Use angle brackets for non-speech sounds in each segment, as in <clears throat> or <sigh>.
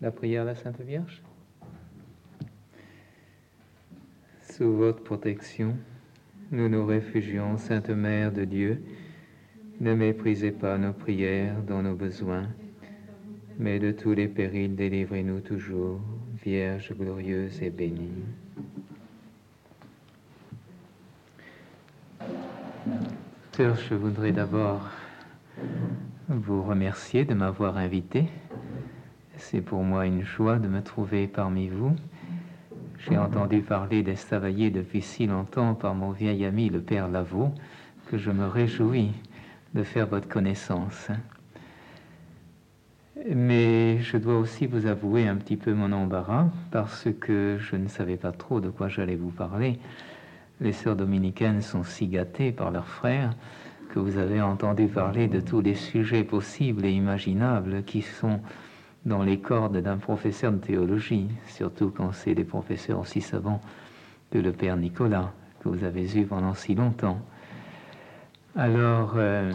La prière à la Sainte Vierge Sous votre protection, nous nous réfugions, Sainte Mère de Dieu. Ne méprisez pas nos prières dans nos besoins, mais de tous les périls, délivrez-nous toujours, Vierge glorieuse et bénie. Je voudrais d'abord vous remercier de m'avoir invité. C'est pour moi une joie de me trouver parmi vous. J'ai entendu parler d'Estavayer depuis si longtemps par mon vieil ami le Père Lavaux que je me réjouis de faire votre connaissance. Mais je dois aussi vous avouer un petit peu mon embarras parce que je ne savais pas trop de quoi j'allais vous parler. Les sœurs dominicaines sont si gâtées par leurs frères que vous avez entendu parler de tous les sujets possibles et imaginables qui sont dans les cordes d'un professeur de théologie, surtout quand c'est des professeurs aussi savants que le Père Nicolas, que vous avez eu pendant si longtemps. Alors, euh,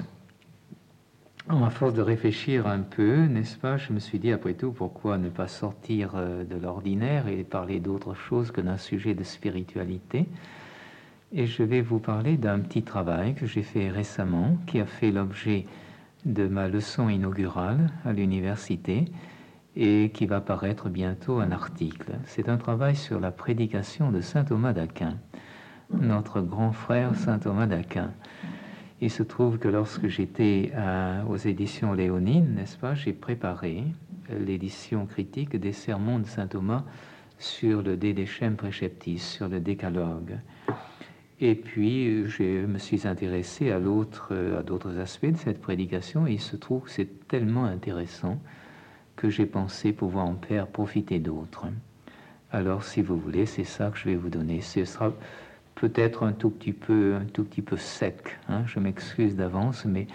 à force de réfléchir un peu, n'est-ce pas, je me suis dit, après tout, pourquoi ne pas sortir euh, de l'ordinaire et parler d'autre chose que d'un sujet de spiritualité? Et je vais vous parler d'un petit travail que j'ai fait récemment, qui a fait l'objet de ma leçon inaugurale à l'université et qui va paraître bientôt un article. C'est un travail sur la prédication de saint Thomas d'Aquin, notre grand frère saint Thomas d'Aquin. Il se trouve que lorsque j'étais aux éditions Léonine, n'est-ce pas, j'ai préparé l'édition critique des sermons de saint Thomas sur le Dédéchem Préceptis, sur le décalogue. Et puis, je me suis intéressé à, d'autres aspects de cette prédication et il se trouve que c'est tellement intéressant que j'ai pensé pouvoir en faire profiter d'autres. Alors, si vous voulez, c'est ça que je vais vous donner. Ce sera peut-être un tout petit peu, un tout petit peu sec. Hein. Je m'excuse d'avance, mais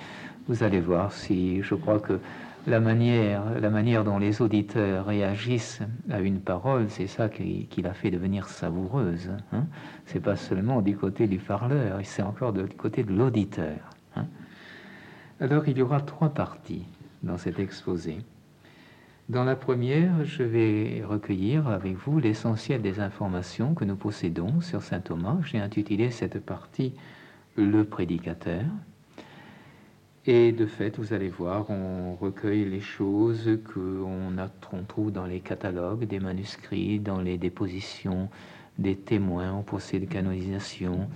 vous allez voir si je crois que la manière, la manière dont les auditeurs réagissent à une parole, c'est ça qui, l'a fait devenir savoureuse. Hein. C'est pas seulement du côté du parleur, c'est encore du côté de l'auditeur. Hein. Alors il y aura trois parties dans cet exposé. Dans la première, je vais recueillir avec vous l'essentiel des informations que nous possédons sur saint Thomas. J'ai intitulé cette partie Le prédicateur. Et de fait, vous allez voir, on recueille les choses qu'on trouve dans les catalogues des manuscrits, dans les dépositions des témoins au procès de canonisation,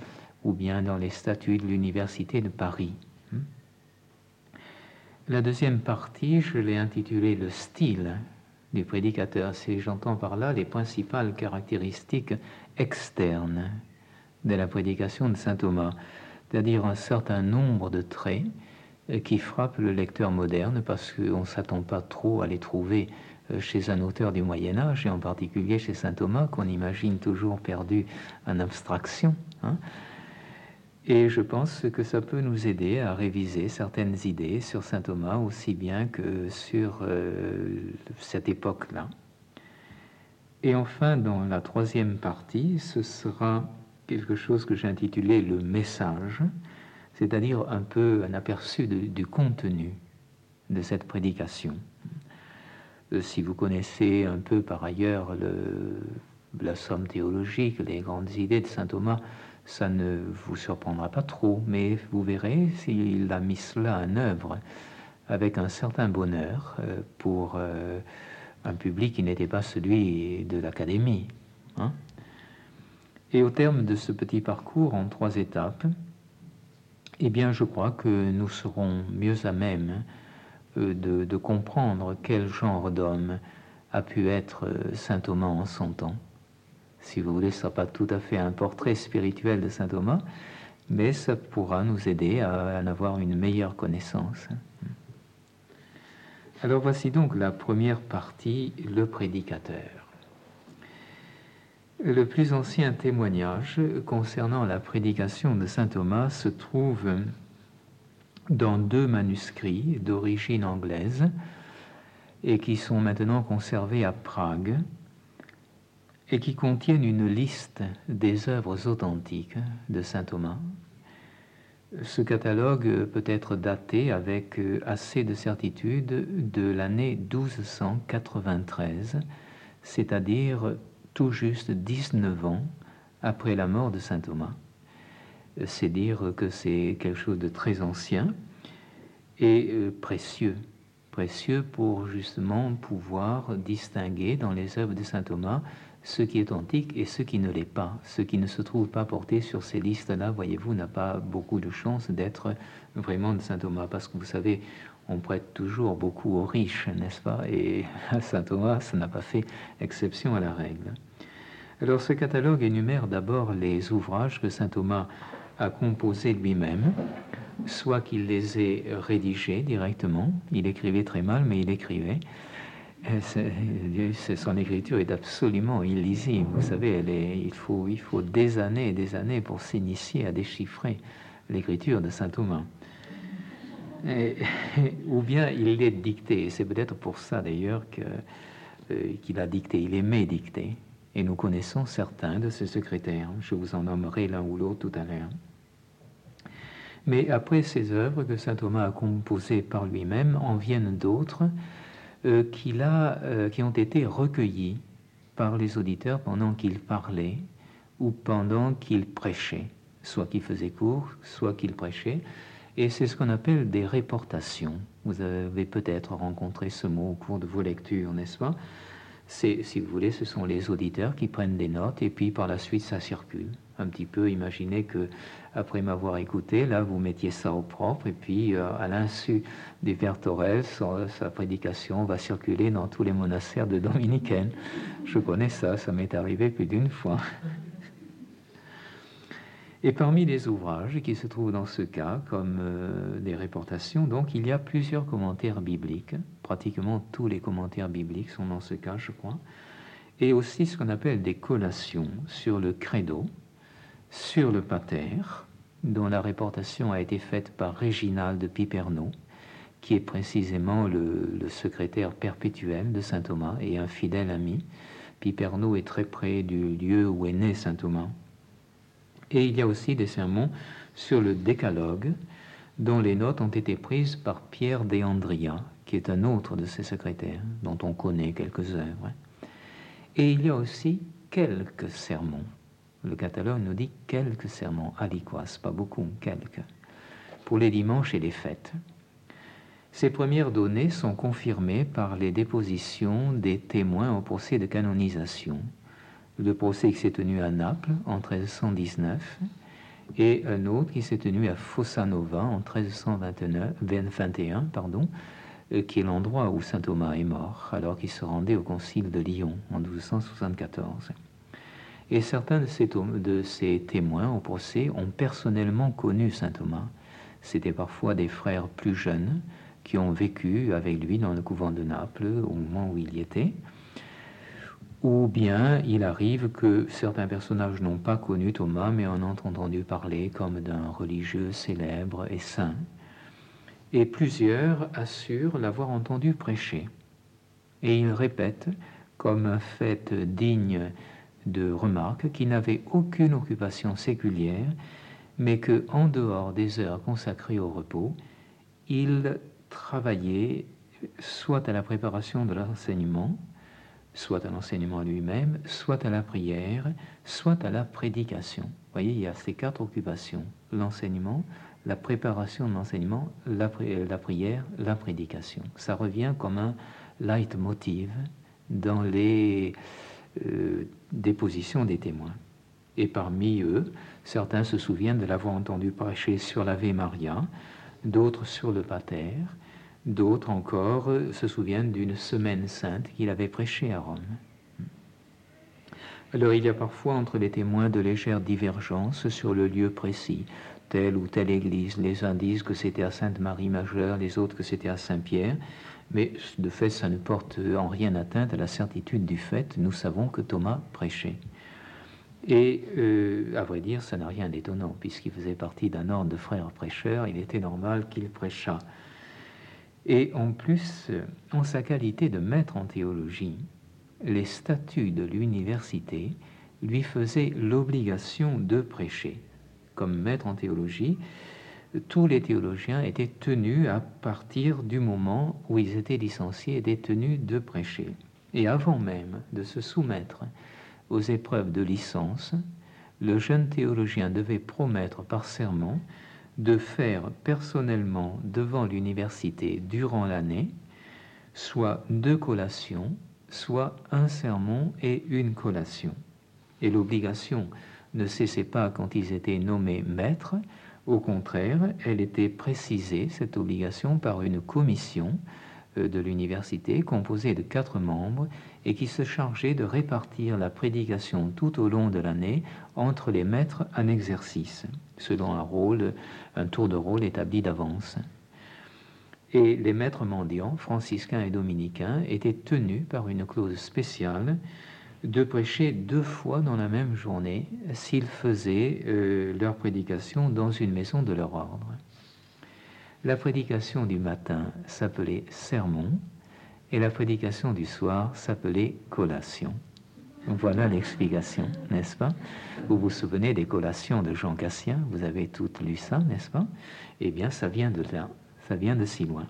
ou bien dans les statuts de l'Université de Paris. Hmm? La deuxième partie, je l'ai intitulée Le style du prédicateur. C'est, j'entends par là, les principales caractéristiques externes de la prédication de saint Thomas, c'est-à-dire un certain nombre de traits qui frappent le lecteur moderne parce qu'on ne s'attend pas trop à les trouver euh, chez un auteur du Moyen Âge, et en particulier chez Saint Thomas, qu'on imagine toujours perdu en abstraction. Hein. Et je pense que ça peut nous aider à réviser certaines idées sur Saint Thomas aussi bien que sur euh, cette époque-là. Et enfin, dans la troisième partie, ce sera quelque chose que j'ai intitulé le message, c'est-à-dire un peu un aperçu du contenu de cette prédication. Euh, si vous connaissez un peu par ailleurs le, la somme théologique, les grandes idées de saint Thomas, ça ne vous surprendra pas trop, mais vous verrez s'il a mis cela en œuvre avec un certain bonheur euh, pour euh, un public qui n'était pas celui de l'académie. Hein. Et au terme de ce petit parcours en trois étapes, eh bien, je crois que nous serons mieux à même euh, de, comprendre quel genre d'homme a pu être euh, saint Thomas en son temps. Si vous voulez, ce ne sera pas tout à fait un portrait spirituel de saint Thomas, mais ça pourra nous aider à en avoir une meilleure connaissance. Alors voici donc la première partie, le prédicateur. Le plus ancien témoignage concernant la prédication de saint Thomas se trouve dans deux manuscrits d'origine anglaise et qui sont maintenant conservés à Prague et qui contiennent une liste des œuvres authentiques de saint Thomas. Ce catalogue peut être daté avec assez de certitude de l'année 1293, c'est-à-dire tout juste 19 ans après la mort de saint Thomas. C'est dire que c'est quelque chose de très ancien et euh, précieux, précieux pour justement pouvoir distinguer dans les œuvres de saint Thomas ce qui est antique et ce qui ne l'est pas. Ce qui ne se trouve pas porté sur ces listes-là, voyez-vous, n'a pas beaucoup de chances d'être vraiment de saint Thomas, parce que vous savez, on prête toujours beaucoup aux riches, n'est-ce pas? Et à saint Thomas, ça n'a pas fait exception à la règle. Alors ce catalogue énumère d'abord les ouvrages que saint Thomas a composés lui-même, soit qu'il les ait rédigés directement, il écrivait très mal, mais il écrivait. son écriture est absolument illisible. Vous savez, il, faut, il faut des années et des années pour s'initier à déchiffrer l'écriture de saint Thomas. <laughs> ou bien il est dicté. C'est peut-être pour ça d'ailleurs euh, qu'il a dicté. Il aimait dicter. Et nous connaissons certains de ses secrétaires. Je vous en nommerai l'un ou l'autre tout à l'heure. Mais après ces œuvres que saint Thomas a composées par lui-même, en viennent d'autres euh, euh, qui ont été recueillies par les auditeurs pendant qu'il parlait ou pendant qu'il prêchait, soit qu'il faisait cours, soit qu'il prêchait. Et c'est ce qu'on appelle des réportations. Vous avez peut-être rencontré ce mot au cours de vos lectures, n'est-ce pas? C'est, si vous voulez, ce sont les auditeurs qui prennent des notes et puis par la suite ça circule. Un petit peu, imaginez que après m'avoir écouté, là vous mettiez ça au propre et puis euh, à l'insu des Père Torres, sa prédication va circuler dans tous les monastères de Dominicaine. Je connais ça, ça m'est arrivé plus d'une fois. Et parmi les ouvrages qui se trouvent dans ce cas, comme euh, des réportations, donc il y a plusieurs commentaires bibliques. Pratiquement tous les commentaires bibliques sont dans ce cas, je crois. Et aussi ce qu'on appelle des collations sur le credo, sur le pater, dont la réportation a été faite par Réginald de Piperno, qui est précisément le, le, secrétaire perpétuel de saint Thomas et un fidèle ami. Piperno est très près du lieu où est né saint Thomas. Et il y a aussi des sermons sur le décalogue, dont les notes ont été prises par Pierre Deandria, qui est un autre de ses secrétaires, dont on connaît quelques œuvres. Et il y a aussi quelques sermons. Le catalogue nous dit quelques sermons, aliquas, pas beaucoup, quelques, pour les dimanches et les fêtes. Ces premières données sont confirmées par les dépositions des témoins au procès de canonisation, le procès qui s'est tenu à Naples en 1319 et un autre qui s'est tenu à Fossanova en 1321, pardon, euh, qui est l'endroit où saint Thomas est mort, alors qu'il se rendait au concile de Lyon en 1274. Et certains de de ces témoins au procès ont personnellement connu saint Thomas. C'était parfois des frères plus jeunes qui ont vécu avec lui dans le couvent de Naples au moment où il y était ou bien il arrive que certains personnages n'ont pas connu Thomas, mais en ont entendu parler comme d'un religieux célèbre et saint. Et plusieurs assurent l'avoir entendu prêcher. Et ils répètent, comme un fait digne de remarque, qu'il n'avait aucune occupation séculière, mais que, en dehors des heures consacrées au repos, il travaillait soit à la préparation de l'enseignement, soit à l'enseignement lui-même, soit à la prière, soit à la prédication. Vous voyez, il y a ces quatre occupations, l'enseignement, la préparation de l'enseignement, la, prière, la prédication. Ça revient comme un leitmotiv dans les euh, dépositions des témoins. Et parmi eux, certains se souviennent de l'avoir entendu prêcher sur l'Ave Maria, d'autres sur le Pater, D'autres encore se souviennent d'une semaine sainte qu'il avait prêchée à Rome. Alors il y a parfois entre les témoins de légères divergences sur le lieu précis. Telle ou telle église, les uns disent que c'était à Sainte-Marie Majeure, les autres que c'était à Saint-Pierre, mais de fait ça ne porte en rien atteinte à la certitude du fait, nous savons que Thomas prêchait. Et euh, à vrai dire, ça n'a rien d'étonnant, puisqu'il faisait partie d'un ordre de frères prêcheurs, il était normal qu'il prêchât. Et en plus, en sa qualité de maître en théologie, les statuts de l'université lui faisaient l'obligation de prêcher. Comme maître en théologie, tous les théologiens étaient tenus à partir du moment où ils étaient licenciés, étaient tenus de prêcher. Et avant même de se soumettre aux épreuves de licence, le jeune théologien devait promettre par serment de faire personnellement devant l'université durant l'année soit deux collations, soit un sermon et une collation. Et l'obligation ne cessait pas quand ils étaient nommés maîtres, au contraire, elle était précisée, cette obligation, par une commission euh, de l'université composée de quatre membres et qui se chargeait de répartir la prédication tout au long de l'année entre les maîtres en exercice, selon un rôle, un tour de rôle établi d'avance. Et les maîtres mendiants, franciscains et dominicains, étaient tenus par une clause spéciale de prêcher deux fois dans la même journée s'ils faisaient euh, leur prédication dans une maison de leur ordre. La prédication du matin s'appelait sermon et la prédication du soir s'appelait collation. Voilà l'explication, n'est-ce pas? Vous vous souvenez des collations de Jean Cassien? Vous avez toutes lu ça, n'est-ce pas? Eh bien, ça vient de là, ça vient de si loin.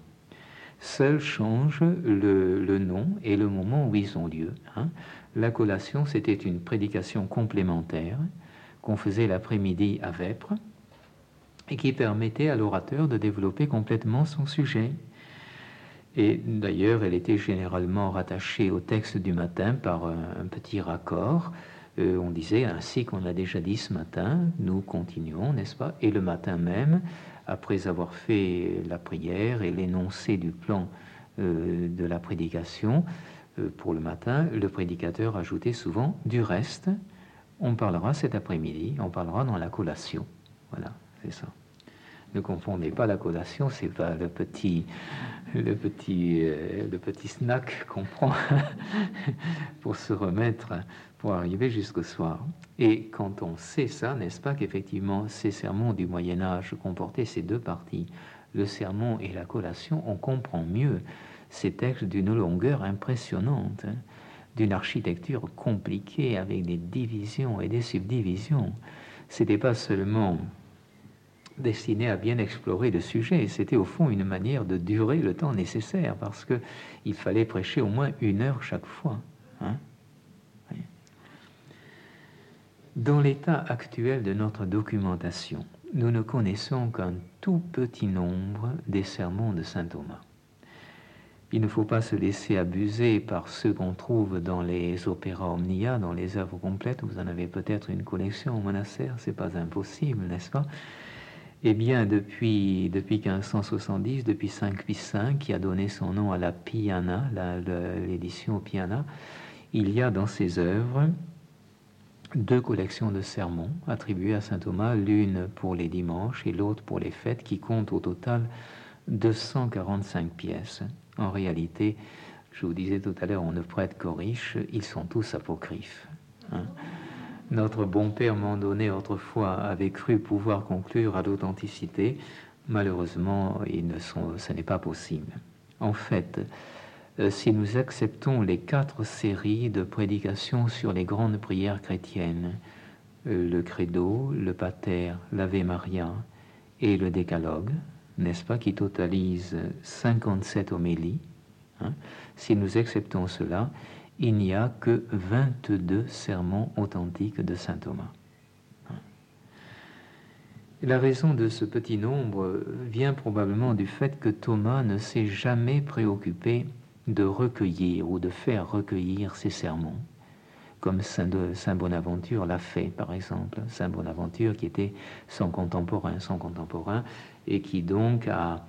Seul change le, nom et le moment où ils ont lieu. Hein. La collation, c'était une prédication complémentaire qu'on faisait l'après-midi à Vêpres et qui permettait à l'orateur de développer complètement son sujet. Et d'ailleurs, elle était généralement rattachée au texte du matin par un, petit raccord. Euh, on disait ainsi qu'on l'a déjà dit ce matin, nous continuons, n'est-ce pas? Et le matin même, après avoir fait la prière et l'énoncé du plan euh, de la prédication, euh, pour le matin, le prédicateur ajoutait souvent du reste. On parlera cet après-midi, on parlera dans la collation. Voilà, c'est ça. Ne confondez pas la collation, c'est pas le petit, le petit, euh, le petit snack qu'on prend <laughs> pour se remettre, pour arriver jusqu'au soir. Et quand on sait ça, n'est-ce pas qu'effectivement ces sermons du Moyen Âge comportaient ces deux parties, le sermon et la collation, on comprend mieux ces textes d'une longueur impressionnante, hein, d'une architecture compliquée avec des divisions et des subdivisions. C'était pas seulement destiné à bien explorer le sujet, c'était au fond une manière de durer le temps nécessaire parce que il fallait prêcher au moins une heure chaque fois. Hein. Dans l'état actuel de notre documentation, nous ne connaissons qu'un tout petit nombre des sermons de saint Thomas. Il ne faut pas se laisser abuser par ceux qu'on trouve dans les opéras omnia, dans les œuvres complètes. Vous en avez peut-être une collection au monastère, c'est pas impossible, n'est-ce pas? Eh bien, depuis, depuis 1570, depuis 5 Pie 5, qui a donné son nom à la Piana, l'édition Piana, il y a dans ces œuvres deux collections de sermons attribuées à saint Thomas, l'une pour les dimanches et l'autre pour les fêtes, qui comptent au total 245 pièces. En réalité, je vous disais tout à l'heure, on ne prête qu'aux riches, ils sont tous apocryphes. Hein. Notre bon père Mandonnet autrefois avait cru pouvoir conclure à l'authenticité. Malheureusement, ne ce n'est pas possible. En fait, euh, si nous acceptons les quatre séries de prédications sur les grandes prières chrétiennes, euh, le Credo, le Pater, l'Ave Maria et le Décalogue, n'est-ce pas, qui totalise 57 homélies. Hein. Si nous acceptons cela, il n'y a que 22 sermons authentiques de saint Thomas. La raison de ce petit nombre vient probablement du fait que Thomas ne s'est jamais préoccupé de recueillir ou de faire recueillir ses sermons, comme Saint, Saint Bonaventure l'a fait, par exemple. Saint Bonaventure qui était son contemporain, son contemporain et qui donc a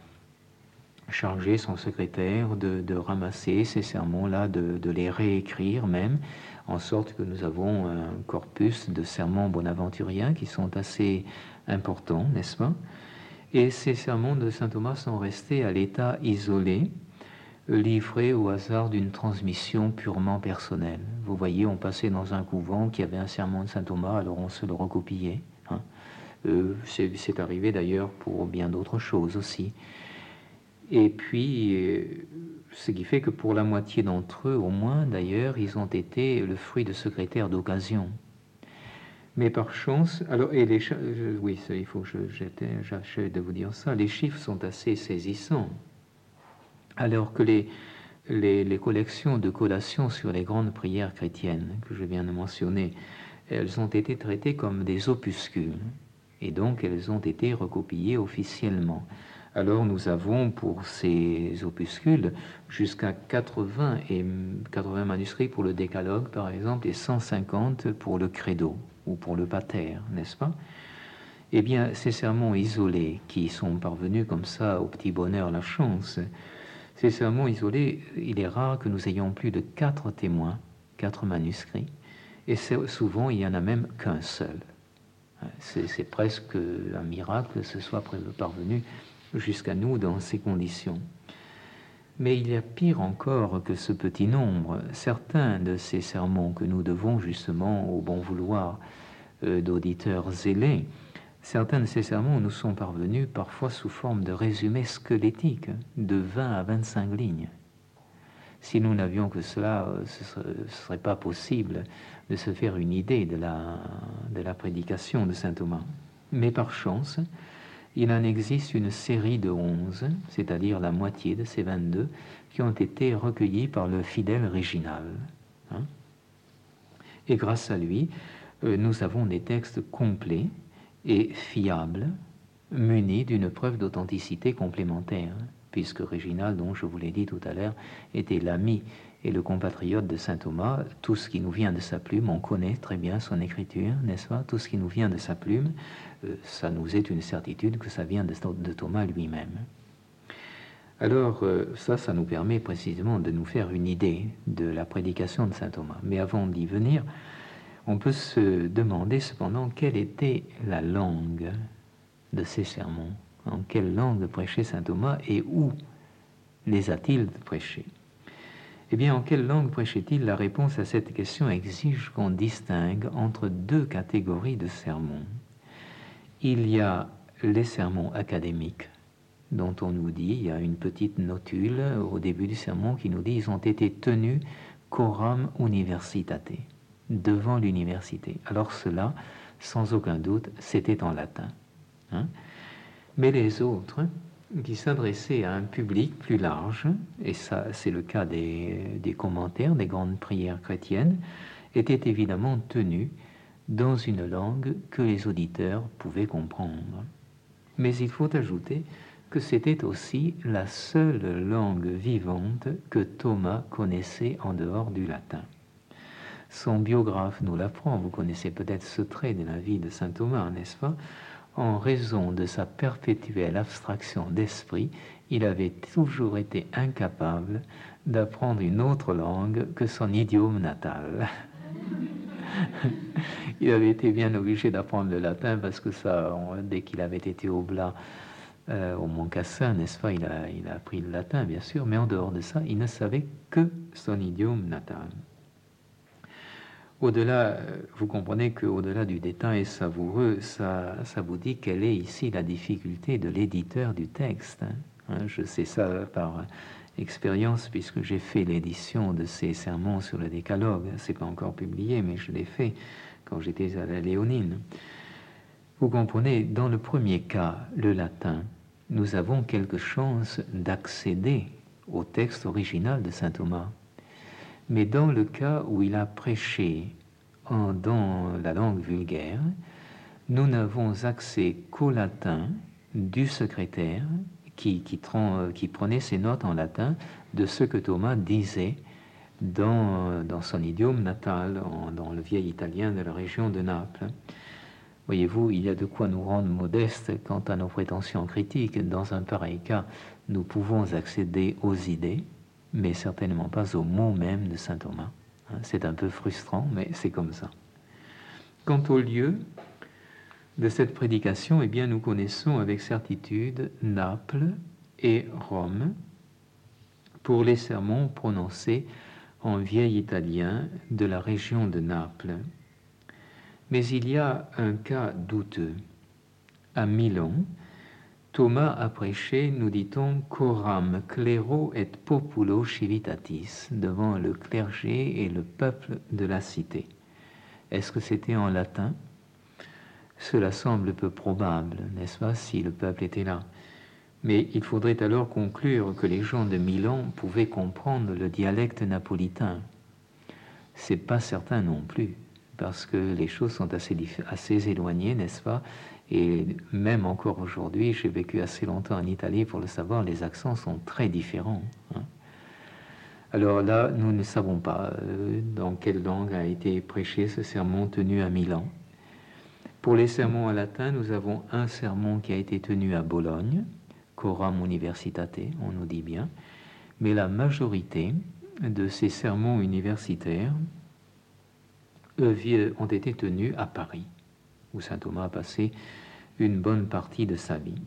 chargé son secrétaire de, ramasser ces sermons-là, de, les réécrire même, en sorte que nous avons un corpus de sermons bonaventuriens qui sont assez importants, n'est-ce pas? Et ces sermons de Saint Thomas sont restés à l'état isolé, livrés au hasard d'une transmission purement personnelle. Vous voyez, on passait dans un couvent qui avait un sermon de Saint Thomas, alors on se le recopiait. Euh, c'est arrivé d'ailleurs pour bien d'autres choses aussi. Et puis, euh, ce qui fait que pour la moitié d'entre eux, au moins d'ailleurs, ils ont été le fruit de secrétaires d'occasion. Mais par chance, alors, et les, oui, il faut que j'achève de vous dire ça, les chiffres sont assez saisissants. Alors que les, les, les, collections de collations sur les grandes prières chrétiennes que je viens de mentionner, elles ont été traitées comme des opuscules, et donc elles ont été recopiées officiellement. Alors nous avons pour ces opuscules jusqu'à 80, et 80 manuscrits pour le décalogue par exemple et 150 pour le credo ou pour le pater, n'est-ce pas? Eh bien, ces sermons isolés qui sont parvenus comme ça au petit bonheur, la chance, ces sermons isolés, il est rare que nous ayons plus de quatre témoins, quatre manuscrits, et souvent il n'y en a même qu'un seul. C'est presque un miracle que ce soit parvenu jusqu'à nous dans ces conditions. Mais il y a pire encore que ce petit nombre. Certains de ces sermons que nous devons justement au bon vouloir euh, d'auditeurs zélés, certains de ces sermons nous sont parvenus parfois sous forme de résumés squelettiques de 20 à 25 lignes. Si nous n'avions que cela, euh, ce ne serait pas possible de se faire une idée de la, de la prédication de saint Thomas. Mais par chance, il en existe une série de onze, c'est-à-dire la moitié de ces 22, qui ont été recueillis par le fidèle Réginal. Hein. et grâce à lui, euh, nous avons des textes complets et fiables, munis d'une preuve d'authenticité complémentaire, puisque Réginal, dont je vous l'ai dit tout à l'heure, était l'ami et le compatriote de saint Thomas, tout ce qui nous vient de sa plume, on connaît très bien son écriture, n'est-ce pas? Tout ce qui nous vient de sa plume, euh, ça nous est une certitude que ça vient de, Thomas lui-même. Alors euh, ça, ça nous permet précisément de nous faire une idée de la prédication de saint Thomas. Mais avant d'y venir, on peut se demander cependant quelle était la langue de ces sermons, en quelle langue prêchait saint Thomas et où les a-t-il prêchés? Eh bien, en quelle langue prêchait-il La réponse à cette question exige qu'on distingue entre deux catégories de sermons. Il y a les sermons académiques, dont on nous dit, il y a une petite notule au début du sermon qui nous dit ils ont été tenus coram universitate, devant l'université. Alors cela, sans aucun doute, c'était en latin. Hein. Mais les autres, qui s'adressait à un public plus large, et ça c'est le cas des, des, commentaires des grandes prières chrétiennes, était évidemment tenu dans une langue que les auditeurs pouvaient comprendre. Mais il faut ajouter que c'était aussi la seule langue vivante que Thomas connaissait en dehors du latin. Son biographe nous l'apprend, vous connaissez peut-être ce trait de la vie de Saint Thomas, n'est-ce pas? En raison de sa perpétuelle abstraction d'esprit, il avait toujours été incapable d'apprendre une autre langue que son idiome natal. <laughs> il avait été bien obligé d'apprendre le latin parce que ça, dès qu'il avait été au Blas, euh, au Montcassin, n'est-ce pas, il a, il a appris le latin, bien sûr, mais en dehors de ça, il ne savait que son idiome natal. Au-delà, vous comprenez qu'au-delà du détail savoureux, ça, ça vous dit quelle est ici la difficulté de l'éditeur du texte. Hein. Hein, je sais ça par expérience puisque j'ai fait l'édition de ces sermons sur le décalogue. C'est pas encore publié, mais je l'ai fait quand j'étais à la Léonine. Vous comprenez, dans le premier cas, le latin, nous avons quelque chance d'accéder au texte original de saint Thomas. Mais dans le cas où il a prêché en, dans la langue vulgaire, nous n'avons accès qu'au latin du secrétaire qui, qui, prenait ses notes en latin de ce que Thomas disait dans, dans son idiome natal, dans le vieil italien de la région de Naples. Voyez-vous, il y a de quoi nous rendre modestes quant à nos prétentions critiques. Dans un pareil cas, nous pouvons accéder aux idées, mais certainement pas au mot même de saint Thomas. Hein, c'est un peu frustrant, mais c'est comme ça. Quant au lieu de cette prédication, eh bien, nous connaissons avec certitude Naples et Rome pour les sermons prononcés en vieil italien de la région de Naples. Mais il y a un cas douteux. À Milan, Thomas a prêché, nous dit-on, coram clero et populo civitatis, devant le clergé et le peuple de la cité. Est-ce que c'était en latin? Cela semble peu probable, n'est-ce pas, si le peuple était là. Mais il faudrait alors conclure que les gens de Milan pouvaient comprendre le dialecte napolitain. C'est pas certain non plus, parce que les choses sont assez, assez éloignées, n'est-ce pas? Et même encore aujourd'hui, j'ai vécu assez longtemps en Italie pour le savoir, les accents sont très différents. Hein. Alors là, nous ne savons pas euh, dans quelle langue a été prêché ce sermon tenu à Milan. Pour les sermons en latin, nous avons un sermon qui a été tenu à Bologne, Coram Universitate, on nous dit bien, mais la majorité de ces sermons universitaires ont été tenus à Paris, où saint Thomas a passé une bonne partie de sa vie.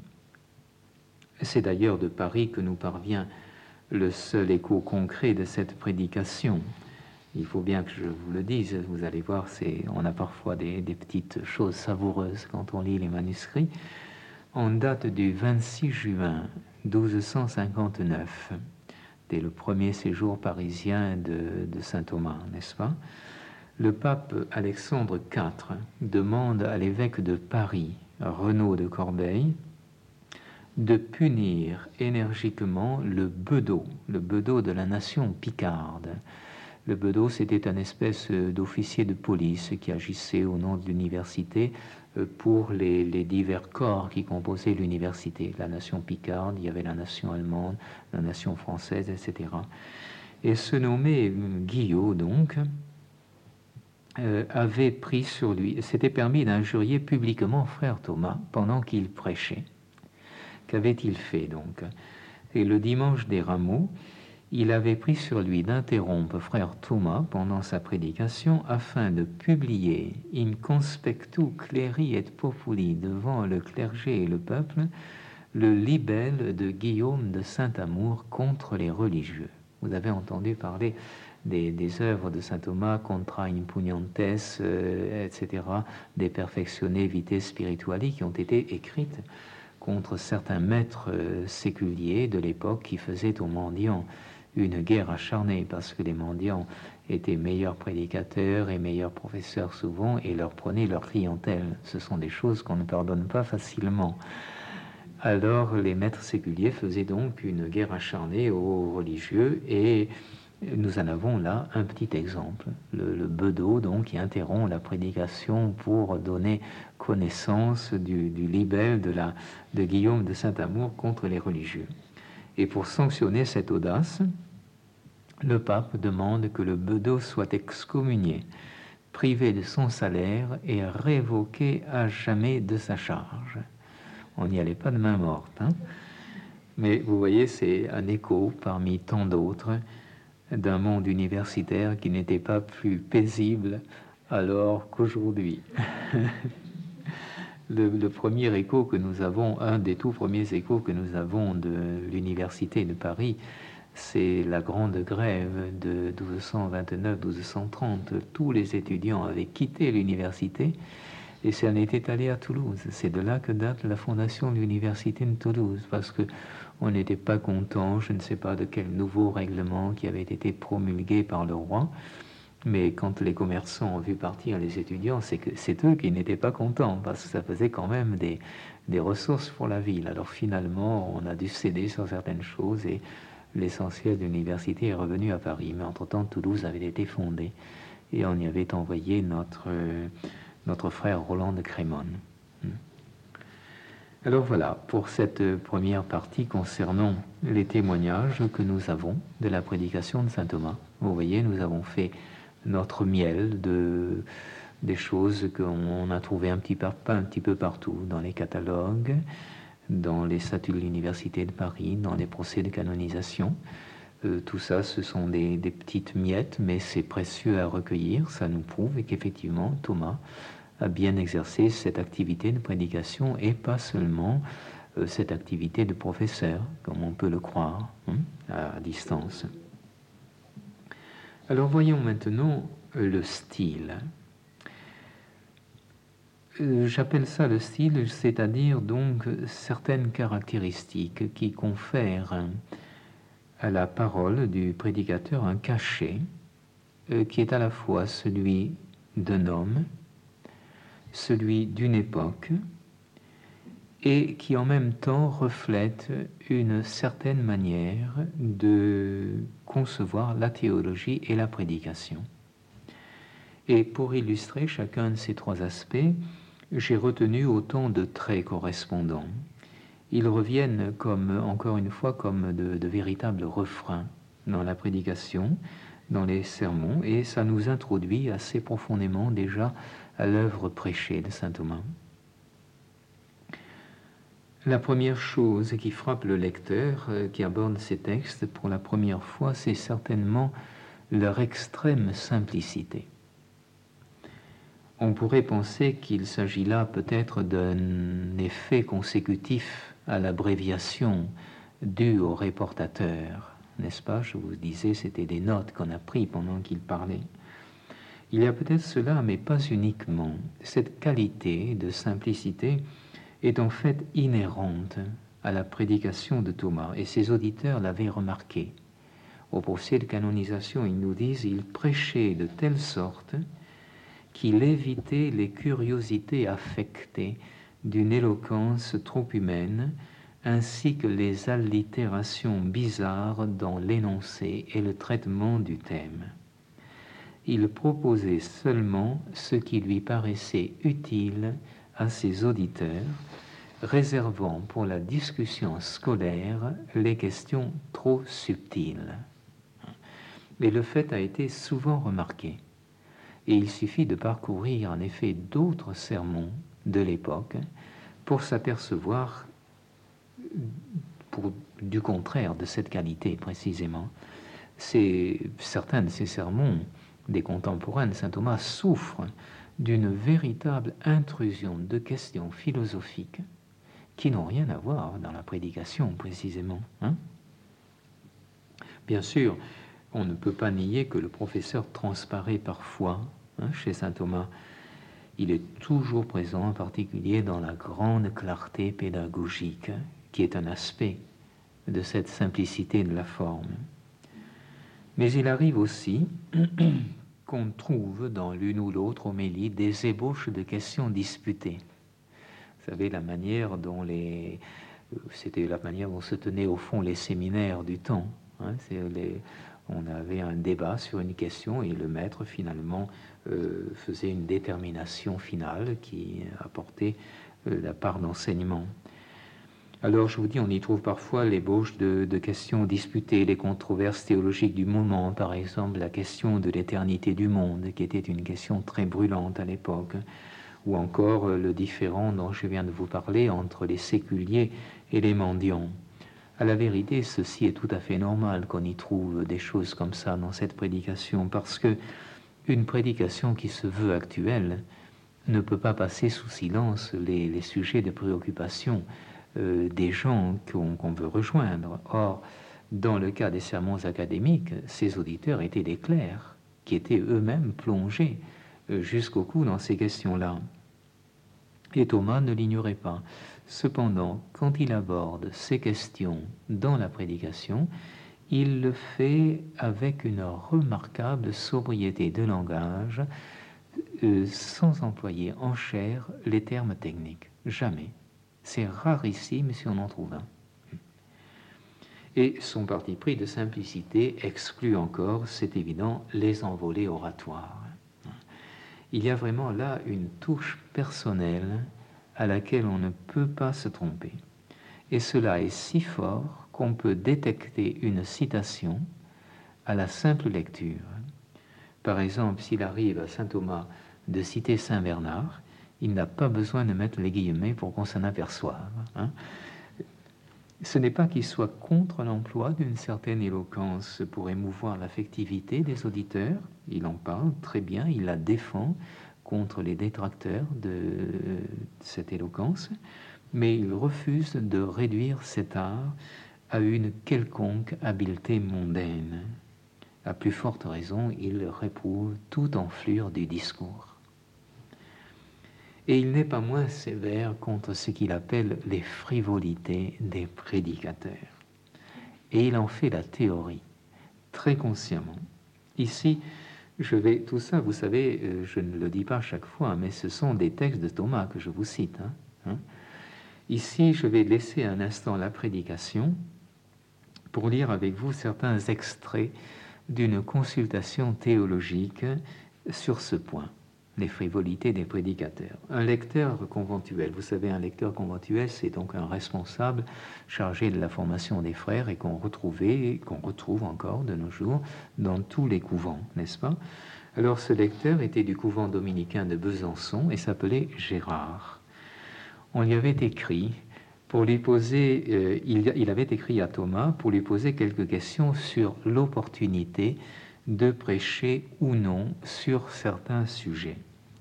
C'est d'ailleurs de Paris que nous parvient le seul écho concret de cette prédication. Il faut bien que je vous le dise, vous allez voir, c'est, on a parfois des, petites choses savoureuses quand on lit les manuscrits en date du 26 juin 1259, dès le premier séjour parisien de, saint Thomas, n'est-ce pas? Le pape Alexandre IV demande à l'évêque de Paris, Renaud de Corbeil, de punir énergiquement le bedeau, le bedeau de la nation picarde. Le bedeau, c'était un espèce d'officier de police qui agissait au nom de l'université euh, pour les, divers corps qui composaient l'université. La nation picarde, il y avait la nation allemande, la nation française, etc. Et ce nommé euh, Guillot, donc, euh, avait pris sur lui, s'était permis d'injurier publiquement frère Thomas pendant qu'il prêchait. Qu'avait-il fait donc? Et le dimanche des rameaux, il avait pris sur lui d'interrompre frère Thomas pendant sa prédication afin de publier in conspectu cleri et populi devant le clergé et le peuple le libelle de Guillaume de Saint-Amour contre les religieux. Vous avez entendu parler des, œuvres de saint Thomas, Contra impugnantes, euh, etc., des perfectionnés vitae spirituali, qui ont été écrites contre certains maîtres euh, séculiers de l'époque qui faisaient aux mendiants une guerre acharnée parce que les mendiants étaient meilleurs prédicateurs et meilleurs professeurs souvent et leur prenaient leur clientèle. Ce sont des choses qu'on ne pardonne pas facilement. Alors les maîtres séculiers faisaient donc une guerre acharnée aux religieux et nous en avons là un petit exemple, le, le bedeau donc qui interrompt la prédication pour donner connaissance du, du de Guillaume de Saint-Amour contre les religieux. Et pour sanctionner cette audace, le pape demande que le bedeau soit excommunié, privé de son salaire et révoqué à jamais de sa charge. On n'y allait pas de main morte. Hein. Mais vous voyez, c'est un écho parmi tant d'autres d'un monde universitaire qui n'était pas plus paisible alors qu'aujourd'hui. <laughs> le, premier écho que nous avons, un des tout premiers échos que nous avons de l'université de Paris, c'est la grande grève de 1229-1230. Tous les étudiants avaient quitté l'université et ça en était allé à Toulouse. C'est de là que date la fondation de l'université de Toulouse, parce que on n'était pas content, je ne sais pas de quel nouveau règlement qui avait été promulgué par le roi. Mais quand les commerçants ont vu partir les étudiants, c'est que c'est eux qui n'étaient pas contents parce que ça faisait quand même des, ressources pour la ville. Alors finalement, on a dû céder sur certaines choses et l'essentiel de l'université est revenu à Paris. Mais entre-temps, Toulouse avait été fondée et on y avait envoyé notre, notre frère Roland de Crémone. Alors voilà, pour cette première partie concernant les témoignages que nous avons de la prédication de Saint Thomas. Vous voyez, nous avons fait notre miel de des choses qu'on a trouvées un petit, peu, un petit peu partout, dans les catalogues, dans les statuts de l'Université de Paris, dans les procès de canonisation. Euh, tout ça, ce sont des, petites miettes, mais c'est précieux à recueillir. Ça nous prouve qu'effectivement, Thomas a bien exercé cette activité de prédication et pas seulement euh, cette activité de professeur, comme on peut le croire, hein, à distance. Alors voyons maintenant euh, le style. Euh, j'appelle ça le style, c'est-à-dire donc certaines caractéristiques qui confèrent à la parole du prédicateur un cachet qui est à la fois celui d'un homme celui d'une époque, et qui en même temps reflète une certaine manière de concevoir la théologie et la prédication. Et pour illustrer chacun de ces trois aspects, j'ai retenu autant de traits correspondants. Ils reviennent comme, encore une fois, comme de, de véritables refrains dans la prédication, dans les sermons, et ça nous introduit assez profondément déjà à l'œuvre prêchée de saint Thomas. La première chose qui frappe le lecteur euh, qui aborde ces textes pour la première fois, c'est certainement leur extrême simplicité. On pourrait penser qu'il s'agit là peut-être d'un effet consécutif à l'abréviation due au reportateur, n'est-ce pas? Je vous disais, c'était des notes qu'on a prises pendant qu'il parlait. Il y a peut-être cela, mais pas uniquement. Cette qualité de simplicité est en fait inhérente à la prédication de Thomas, et ses auditeurs l'avaient remarqué. Au procès de canonisation, ils nous disent il prêchait de telle sorte qu'il évitait les curiosités affectées d'une éloquence trop humaine, ainsi que les allitérations bizarres dans l'énoncé et le traitement du thème. Il proposait seulement ce qui lui paraissait utile à ses auditeurs, réservant pour la discussion scolaire les questions trop subtiles. Mais le fait a été souvent remarqué, et il suffit de parcourir en effet d'autres sermons de l'époque pour s'apercevoir du contraire de cette qualité précisément. certains de ces sermons des contemporains de saint Thomas souffrent d'une véritable intrusion de questions philosophiques qui n'ont rien à voir dans la prédication précisément. Hein. Bien sûr, on ne peut pas nier que le professeur transparaît parfois hein, chez saint Thomas. Il est toujours présent, en particulier dans la grande clarté pédagogique, qui est un aspect de cette simplicité de la forme. Mais il arrive aussi <clears throat> qu'on trouve dans l'une ou l'autre homélie des ébauches de questions disputées. Vous savez, la manière dont les. C'était la manière dont se tenaient au fond les séminaires du temps. Hein, on avait un débat sur une question et le maître finalement euh, faisait une détermination finale qui apportait euh, la part d'enseignement. Alors je vous dis, on y trouve parfois l'ébauche de, de, questions disputées, les controverses théologiques du moment, par exemple la question de l'éternité du monde, qui était une question très brûlante à l'époque, ou encore le différent dont je viens de vous parler entre les séculiers et les mendiants. À la vérité, ceci est tout à fait normal qu'on y trouve des choses comme ça dans cette prédication, parce que une prédication qui se veut actuelle ne peut pas passer sous silence les, les sujets de préoccupation euh, des gens qu'on veut rejoindre. Or, dans le cas des sermons académiques, ces auditeurs étaient des clercs qui étaient eux-mêmes plongés euh, jusqu'au cou dans ces questions-là. Et Thomas ne l'ignorait pas. Cependant, quand il aborde ces questions dans la prédication, il le fait avec une remarquable sobriété de langage, euh, sans employer en chair les termes techniques. Jamais. C'est rarissime si on en trouve un. Et son parti pris de simplicité exclut encore, c'est évident, les envolées oratoires. Il y a vraiment là une touche personnelle à laquelle on ne peut pas se tromper. Et cela est si fort qu'on peut détecter une citation à la simple lecture. Par exemple, s'il arrive à Saint Thomas de citer Saint Bernard, il n'a pas besoin de mettre les guillemets pour qu'on s'en aperçoive. Hein. Ce n'est pas qu'il soit contre l'emploi d'une certaine éloquence pour émouvoir l'affectivité des auditeurs, il en parle très bien, il la défend contre les détracteurs de cette éloquence, mais il refuse de réduire cet art à une quelconque habileté mondaine. À plus forte raison, il réprouve toute enflure du discours et il n'est pas moins sévère contre ce qu'il appelle les frivolités des prédicateurs. Et il en fait la théorie, très consciemment. Ici, je vais, tout ça, vous savez, euh, je ne le dis pas chaque fois, mais ce sont des textes de Thomas que je vous cite. Hein, hein. Ici, je vais laisser un instant la prédication pour lire avec vous certains extraits d'une consultation théologique sur ce point, les frivolités des prédicateurs. Un lecteur conventuel, vous savez, un lecteur conventuel, c'est donc un responsable chargé de la formation des frères et qu'on retrouvait, qu'on retrouve encore de nos jours dans tous les couvents, n'est-ce pas? Alors ce lecteur était du couvent dominicain de Besançon et s'appelait Gérard. On lui avait écrit pour lui poser, euh, il, il, avait écrit à Thomas pour lui poser quelques questions sur l'opportunité de prêcher ou non sur certains sujets.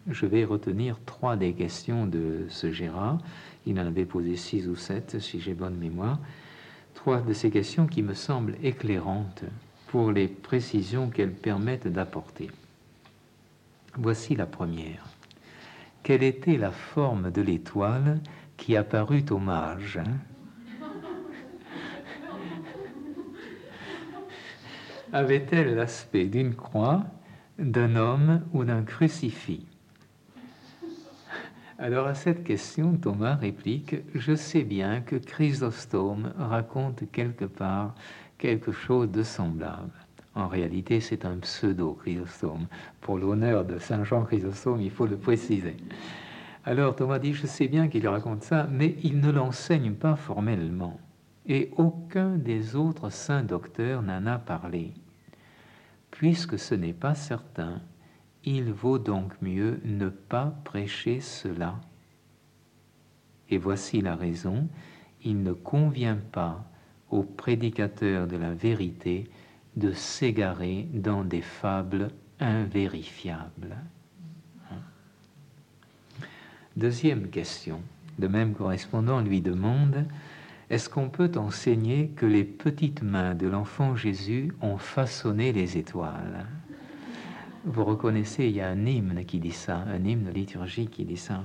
Je vais retenir trois des questions de ce Gérard. Il en avait posé six ou sept, si j'ai bonne mémoire. Trois de ces questions qui me semblent éclairantes pour les précisions qu'elles permettent d'apporter. Voici la première. Quelle était la forme de l'étoile qui apparut au mage? Avait-elle l'aspect d'une croix, d'un homme ou d'un crucifix? Alors à cette question, Thomas réplique, je sais bien que Chrysostome raconte quelque part quelque chose de semblable. En réalité, c'est un pseudo-Chrysostome. Pour l'honneur de Saint Jean Chrysostome, il faut le préciser. Alors Thomas dit, je sais bien qu'il raconte ça, mais il ne l'enseigne pas formellement. Et aucun des autres saints docteurs n'en a parlé. Puisque ce n'est pas certain, il vaut donc mieux ne pas prêcher cela. Et voici la raison, il ne convient pas aux prédicateurs de la vérité de s'égarer dans des fables invérifiables. Deuxième question. Le même correspondant lui demande Est-ce qu'on peut enseigner que les petites mains de l'enfant Jésus ont façonné les étoiles? Vous reconnaissez, il y a un hymne qui dit ça, un hymne liturgique qui dit ça.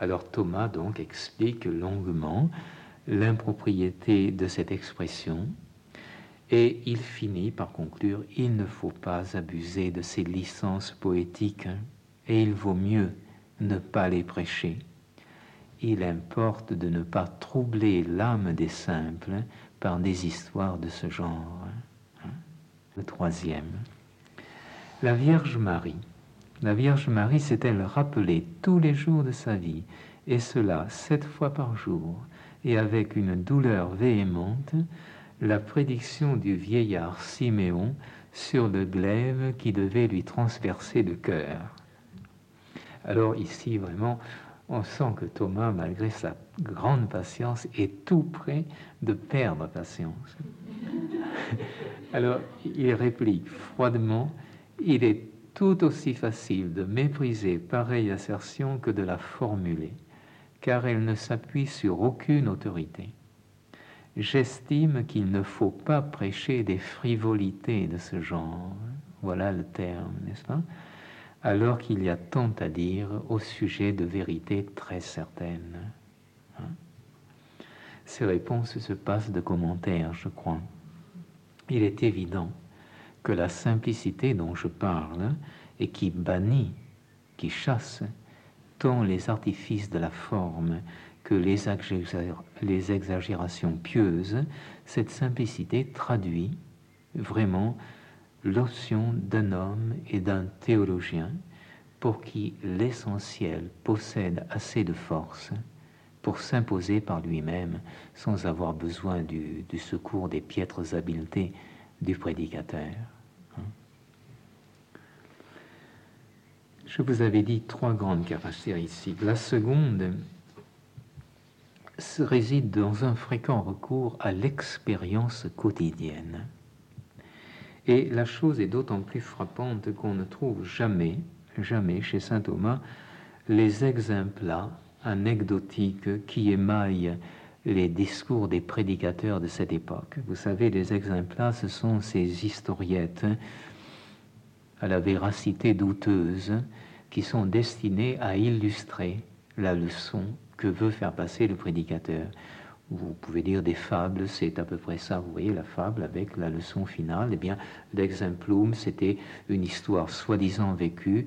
Alors Thomas donc explique longuement l'impropriété de cette expression et il finit par conclure il ne faut pas abuser de ces licences poétiques et il vaut mieux ne pas les prêcher. Il importe de ne pas troubler l'âme des simples par des histoires de ce genre. Le troisième, la Vierge Marie. La Vierge Marie s'est-elle rappelée tous les jours de sa vie, et cela sept fois par jour, et avec une douleur véhémente, la prédiction du vieillard Siméon sur le glaive qui devait lui transpercer le cœur. Alors ici, vraiment, on sent que Thomas, malgré sa grande patience, est tout près de perdre patience. <laughs> Alors il réplique froidement, il est tout aussi facile de mépriser pareille assertion que de la formuler, car elle ne s'appuie sur aucune autorité. J'estime qu'il ne faut pas prêcher des frivolités de ce genre. Voilà le terme, n'est-ce pas? Alors qu'il y a tant à dire au sujet de vérités très certaines. Hein? Ces réponses se passent de commentaires, je crois. Il est évident que la simplicité dont je parle et qui bannit, qui chasse tant les artifices de la forme que les, les exagérations pieuses, cette simplicité traduit vraiment l'option d'un homme et d'un théologien pour qui l'essentiel possède assez de force pour s'imposer par lui-même sans avoir besoin du, secours des piètres habiletés du prédicateur. Je vous avais dit trois grandes caractéristiques. La seconde réside dans un fréquent recours à l'expérience quotidienne. Et la chose est d'autant plus frappante qu'on ne trouve jamais, jamais chez saint Thomas les exemples anecdotiques qui émaillent les discours des prédicateurs de cette époque. Vous savez, les exemples ce sont ces historiettes à la véracité douteuse qui sont destinées à illustrer la leçon que veut faire passer le prédicateur. Vous pouvez dire des fables, c'est à peu près ça. Vous voyez la fable avec la leçon finale. Eh bien, l'exemplum, c'était une histoire soi-disant vécue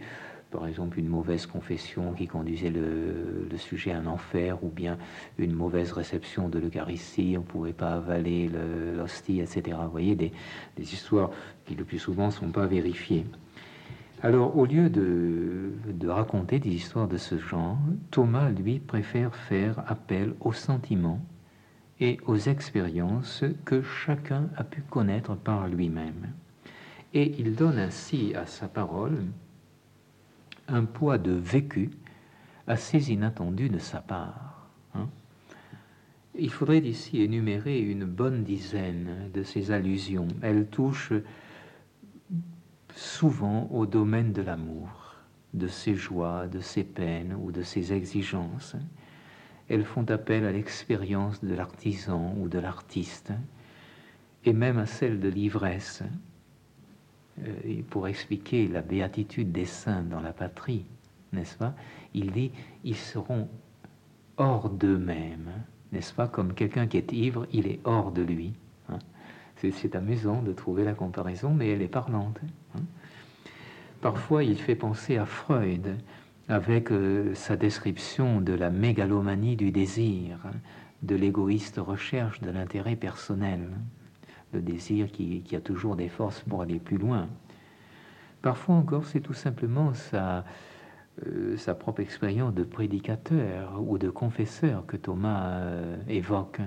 par exemple une mauvaise confession qui conduisait le, sujet à un enfer, ou bien une mauvaise réception de l'Eucharistie, on ne pouvait pas avaler l'hostie, etc. Vous voyez, des, histoires qui le plus souvent ne sont pas vérifiées. Alors, au lieu de, de, raconter des histoires de ce genre, Thomas, lui, préfère faire appel aux sentiments et aux expériences que chacun a pu connaître par lui-même. Et il donne ainsi à sa parole un poids de vécu assez inattendu de sa part. Hein. Il faudrait ici énumérer une bonne dizaine de ces allusions. Elles touchent souvent au domaine de l'amour, de ses joies, de ses peines ou de ses exigences. Elles font appel à l'expérience de l'artisan ou de l'artiste, et même à celle de l'ivresse, euh, pour expliquer la béatitude des saints dans la patrie, n'est-ce pas? Il dit ils seront hors d'eux-mêmes, n'est-ce pas? Comme quelqu'un qui est ivre, il est hors de lui. Hein. c'est amusant de trouver la comparaison, mais elle est parlante. Hein. Parfois, il fait penser à Freud avec euh, sa description de la mégalomanie du désir, hein, de l'égoïste recherche de l'intérêt personnel le désir qui, a toujours des forces pour aller plus loin. Parfois encore, c'est tout simplement sa, euh, sa propre expérience de prédicateur ou de confesseur que Thomas euh, évoque.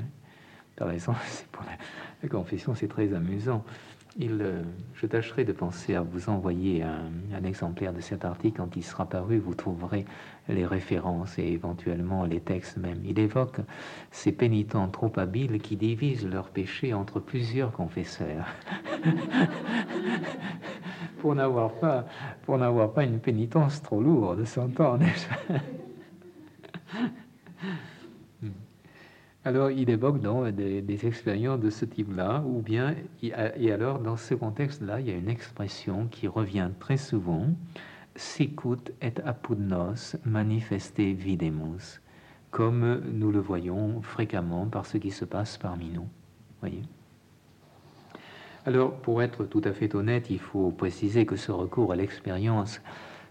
Par exemple, <laughs> la confession, c'est très amusant. Euh, je tâcherai de penser à vous envoyer un, exemplaire de cet article quand il sera paru. Vous trouverez les références et éventuellement les textes même. Il évoque ces pénitents trop habiles qui divisent leurs péchés entre plusieurs confesseurs. <laughs> pour n'avoir pas, pas une pénitence trop lourde, s'entend, n'est-ce pas Alors, il évoque donc des, expériences de ce type-là, ou bien, et alors, dans ce contexte-là, il y a une expression qui revient très souvent, sicut et apudnos manifeste videmus, comme nous le voyons fréquemment par ce qui se passe parmi nous. Voyez alors, pour être tout à fait honnête, il faut préciser que ce recours à l'expérience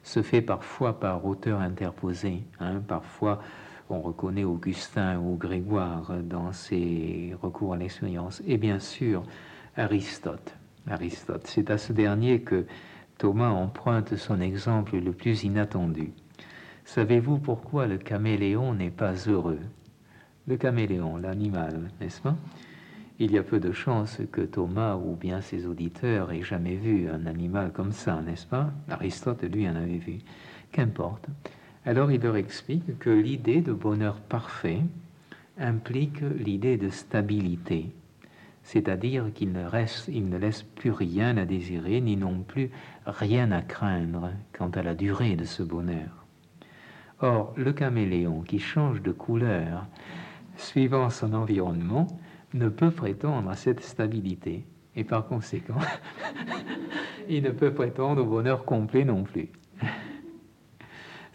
se fait parfois par auteur interposé, hein, parfois on reconnaît Augustin ou Grégoire dans ses recours à l'expérience, et bien sûr Aristote. Aristote, c'est à ce dernier que Thomas emprunte son exemple le plus inattendu. Savez-vous pourquoi le caméléon n'est pas heureux? Le caméléon, l'animal, n'est-ce pas? Il y a peu de chances que Thomas ou bien ses auditeurs aient jamais vu un animal comme ça, n'est-ce pas? Aristote, lui, en avait vu. Qu'importe. Alors il leur explique que l'idée de bonheur parfait implique l'idée de stabilité, c'est-à-dire qu'il ne, reste, il ne laisse plus rien à désirer, ni non plus rien à craindre quant à la durée de ce bonheur. Or, le caméléon qui change de couleur suivant son environnement ne peut prétendre à cette stabilité, et par conséquent, <laughs> il ne peut prétendre au bonheur complet non plus.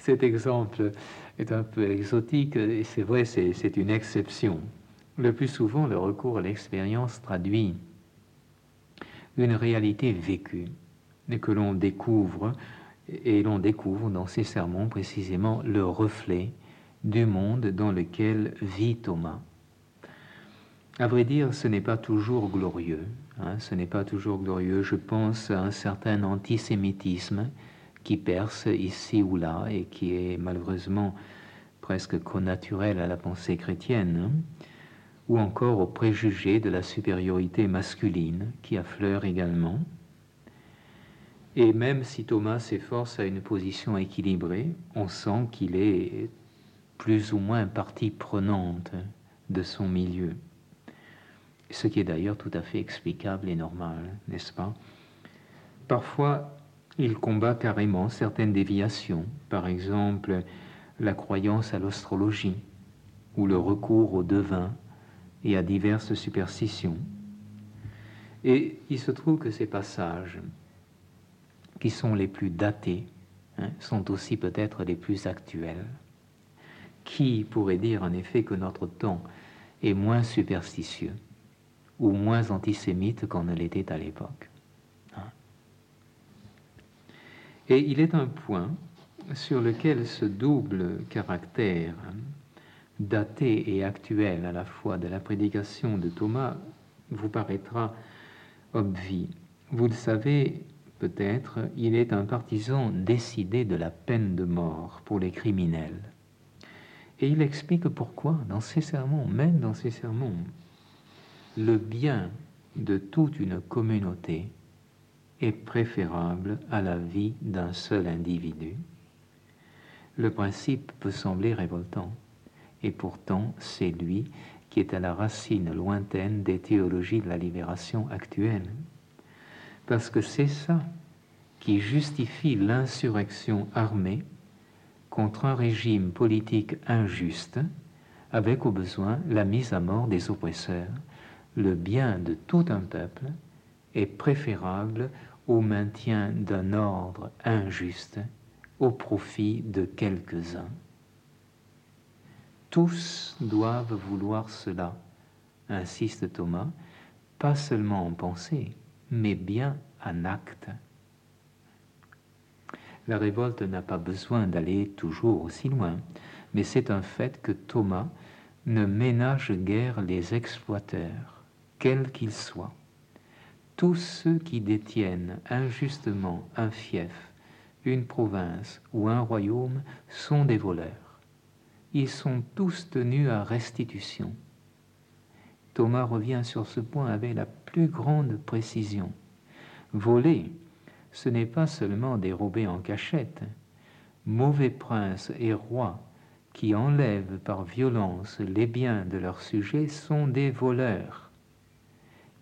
Cet exemple est un peu exotique et c'est vrai, c'est une exception. Le plus souvent, le recours à l'expérience traduit une réalité vécue et que l'on découvre et l'on découvre dans ces sermons précisément le reflet du monde dans lequel vit Thomas. À vrai dire, ce n'est pas toujours glorieux. Hein, ce n'est pas toujours glorieux. Je pense à un certain antisémitisme qui perce ici ou là et qui est malheureusement presque connaturel à la pensée chrétienne, hein, ou encore aux préjugés de la supériorité masculine qui affleure également. Et même si Thomas s'efforce à une position équilibrée, on sent qu'il est plus ou moins partie prenante de son milieu. Ce qui est d'ailleurs tout à fait explicable et normal, n'est-ce pas? Parfois, il combat carrément certaines déviations, par exemple la croyance à l'astrologie ou le recours au devin et à diverses superstitions. Et il se trouve que ces passages, qui sont les plus datés, hein, sont aussi peut-être les plus actuels. Qui pourrait dire en effet que notre temps est moins superstitieux ou moins antisémite qu'on ne l'était à l'époque? Hein. Et il est un point sur lequel ce double caractère daté et actuel à la fois de la prédication de Thomas vous paraîtra obvi. Vous le savez peut-être, il est un partisan décidé de la peine de mort pour les criminels. Et il explique pourquoi dans ses sermons, même dans ses sermons, le bien de toute une communauté est préférable à la vie d'un seul individu. Le principe peut sembler révoltant, et pourtant c'est lui qui est à la racine lointaine des théologies de la libération actuelle. Parce que c'est ça qui justifie l'insurrection armée contre un régime politique injuste, avec au besoin la mise à mort des oppresseurs. Le bien de tout un peuple est préférable au maintien d'un ordre injuste au profit de quelques-uns. Tous doivent vouloir cela, insiste Thomas, pas seulement en pensée, mais bien en acte. La révolte n'a pas besoin d'aller toujours aussi loin, mais c'est un fait que Thomas ne ménage guère les exploiteurs, quels qu'ils soient. Tous ceux qui détiennent injustement un fief, une province ou un royaume sont des voleurs ils sont tous tenus à restitution. Thomas revient sur ce point avec la plus grande précision. Voler, ce n'est pas seulement dérober en cachette. Mauvais princes et rois qui enlèvent par violence les biens de leurs sujets sont des voleurs.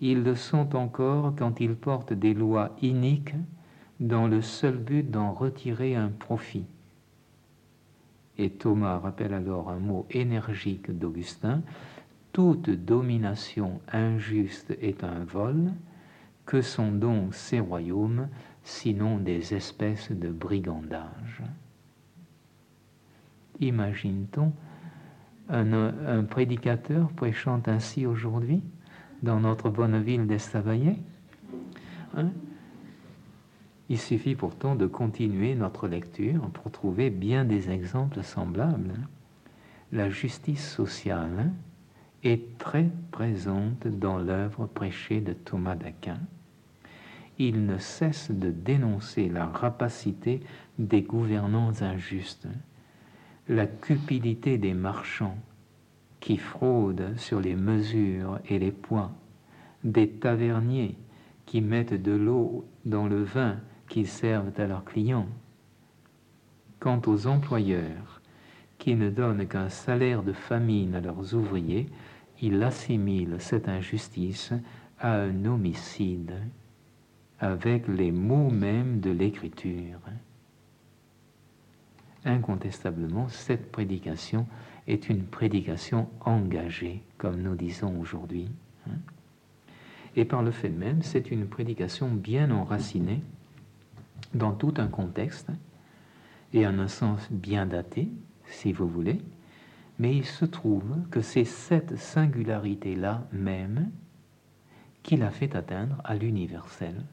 Ils le sont encore quand ils portent des lois iniques dans le seul but d'en retirer un profit. Et Thomas rappelle alors un mot énergique d'Augustin, toute domination injuste est un vol, que sont donc ces royaumes sinon des espèces de brigandage? Imagine-t-on un, prédicateur prêchant ainsi aujourd'hui? Dans notre bonne ville d'Estavayer hein il suffit pourtant de continuer notre lecture pour trouver bien des exemples semblables. La justice sociale est très présente dans l'œuvre prêchée de Thomas d'Aquin. Il ne cesse de dénoncer la rapacité des gouvernants injustes, la cupidité des marchands qui fraudent sur les mesures et les poids, des taverniers qui mettent de l'eau dans le vin qu'ils servent à leurs clients. Quant aux employeurs qui ne donnent qu'un salaire de famine à leurs ouvriers, ils assimilent cette injustice à un homicide avec les mots mêmes de l'Écriture. Incontestablement, cette prédication est une prédication engagée, comme nous disons aujourd'hui. Et par le fait même, c'est une prédication bien enracinée dans tout un contexte et en un sens bien daté, si vous voulez, mais il se trouve que c'est cette singularité-là même qui l'a fait atteindre à l'universel.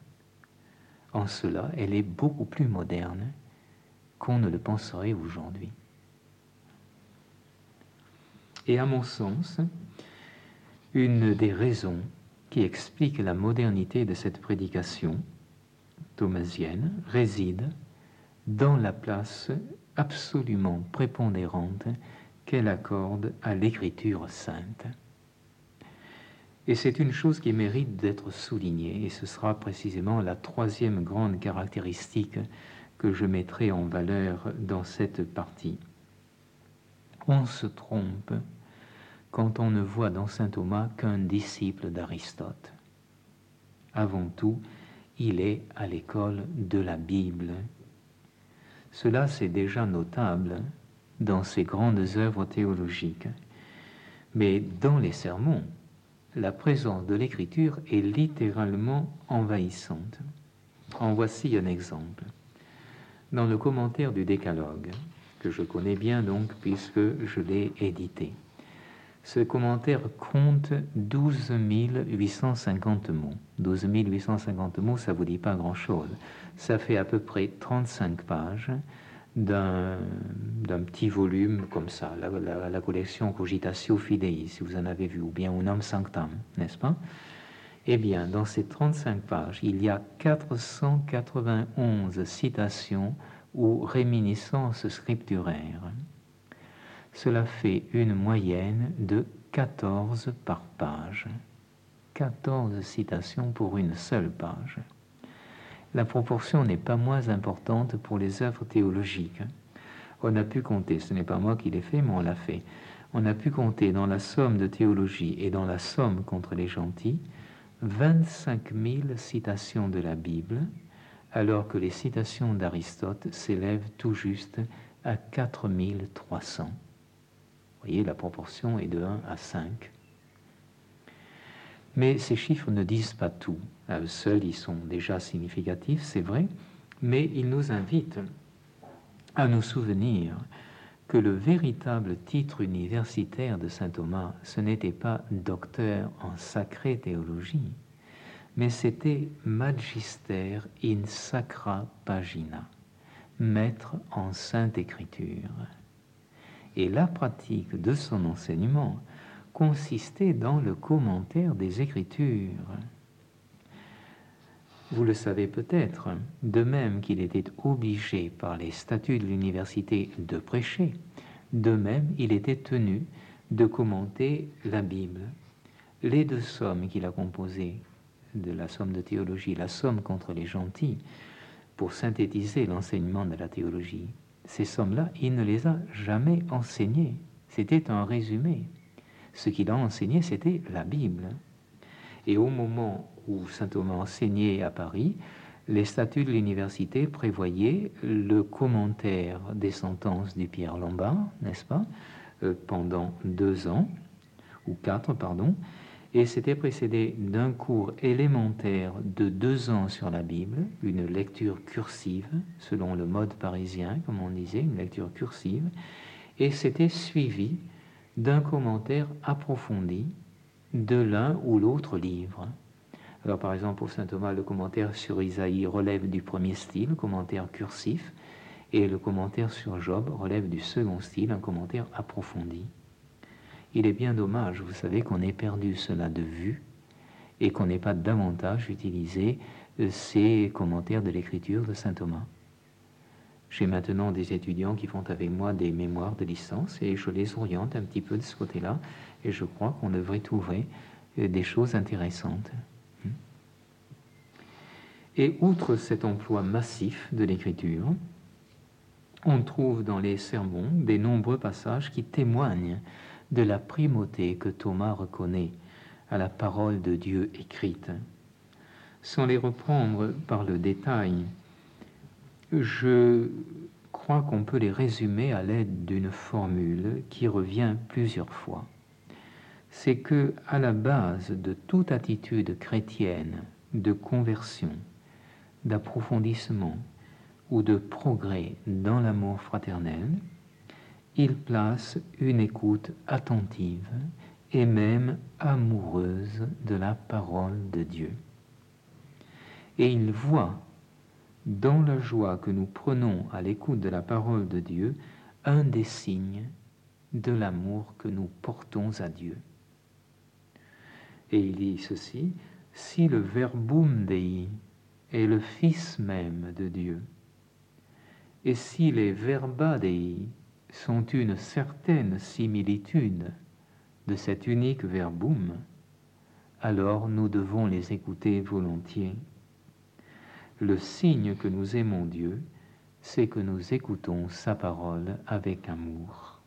En cela, elle est beaucoup plus moderne qu'on ne le penserait aujourd'hui. Et à mon sens, une des raisons qui explique la modernité de cette prédication, thomasienne réside dans la place absolument prépondérante qu'elle accorde à l'écriture sainte. Et c'est une chose qui mérite d'être soulignée, et ce sera précisément la troisième grande caractéristique que je mettrai en valeur dans cette partie. On se trompe quand on ne voit dans Saint Thomas qu'un disciple d'Aristote. Avant tout, il est à l'école de la Bible. Cela, c'est déjà notable dans ses grandes œuvres théologiques. Mais dans les sermons, la présence de l'écriture est littéralement envahissante. En voici un exemple. Dans le commentaire du Décalogue, que je connais bien donc puisque je l'ai édité, Ce commentaire compte 12 850 mots. 12 850 mots, ça vous dit pas grand-chose. Ça fait à peu près 35 pages d'un petit volume comme ça, la, collection Cogitatio Fidei, si vous en avez vu, ou bien Unam Sanctam, n'est-ce pas? Eh bien, dans ces 35 pages, il y a 491 citations ou réminiscences scripturaires. Cela fait une moyenne de 14 par page. 14 citations pour une seule page. La proportion n'est pas moins importante pour les œuvres théologiques. On a pu compter, ce n'est pas moi qui l'ai fait, mais on l'a fait. On a pu compter dans la somme de théologie et dans la somme contre les gentils 25 000 citations de la Bible, alors que les citations d'Aristote s'élèvent tout juste à 4 300 la proportion est de 1 à 5. Mais ces chiffres ne disent pas tout. Seuls, ils sont déjà significatifs, c'est vrai, mais ils nous invitent à nous souvenir que le véritable titre universitaire de saint Thomas, ce n'était pas docteur en sacrée théologie, mais c'était magister in sacra pagina, maître en sainte écriture et la pratique de son enseignement consistait dans le commentaire des Écritures. Vous le savez peut-être, de même qu'il était obligé par les statuts de l'université de prêcher, de même il était tenu de commenter la Bible. Les deux sommes qu'il a composées, de la somme de théologie, la somme contre les gentils, pour synthétiser l'enseignement de la théologie, ces sommes-là, il ne les a jamais enseignées. C'était un résumé. Ce qu'il a enseigné, c'était la Bible. Et au moment où saint Thomas enseignait à Paris, les statuts de l'université prévoyaient le commentaire des sentences du Pierre Lombard, n'est-ce pas, euh, pendant deux ans, ou quatre, pardon, et c'était précédé d'un cours élémentaire de deux ans sur la Bible, une lecture cursive, selon le mode parisien, comme on disait, une lecture cursive, et c'était suivi d'un commentaire approfondi de l'un ou l'autre livre. Alors par exemple, pour Saint Thomas, le commentaire sur Isaïe relève du premier style, commentaire cursif, et le commentaire sur Job relève du second style, un commentaire approfondi. Il est bien dommage, vous savez, qu'on ait perdu cela de vue et qu'on n'ait pas davantage utilisé euh, ces commentaires de l'écriture de saint Thomas. J'ai maintenant des étudiants qui font avec moi des mémoires de licence et je les oriente un petit peu de ce côté-là et je crois qu'on devrait trouver euh, des choses intéressantes. Hmm. Et outre cet emploi massif de l'écriture, on trouve dans les sermons des nombreux passages qui témoignent de la primauté que Thomas reconnaît à la parole de Dieu écrite. Sans les reprendre par le détail, je crois qu'on peut les résumer à l'aide d'une formule qui revient plusieurs fois. C'est que à la base de toute attitude chrétienne de conversion, d'approfondissement ou de progrès dans l'amour fraternel, il place une écoute attentive et même amoureuse de la parole de Dieu. Et il voit dans la joie que nous prenons à l'écoute de la parole de Dieu un des signes de l'amour que nous portons à Dieu. Et il dit ceci, si le verbum Dei est le Fils même de Dieu, et si les verba Dei sont une certaine similitude de cet unique verbum, alors nous devons les écouter volontiers. Le signe que nous aimons Dieu, c'est que nous écoutons sa parole avec amour.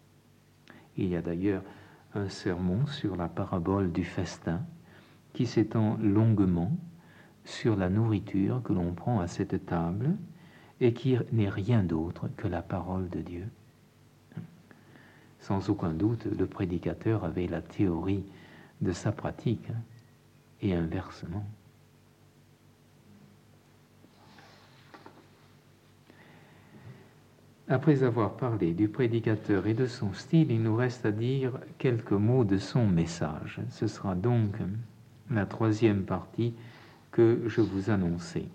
Il y a d'ailleurs un sermon sur la parabole du festin qui s'étend longuement sur la nourriture que l'on prend à cette table et qui n'est rien d'autre que la parole de Dieu. Sans aucun doute, le prédicateur avait la théorie de sa pratique hein, et inversement. Après avoir parlé du prédicateur et de son style, il nous reste à dire quelques mots de son message. Ce sera donc la troisième partie que je vous annonçais.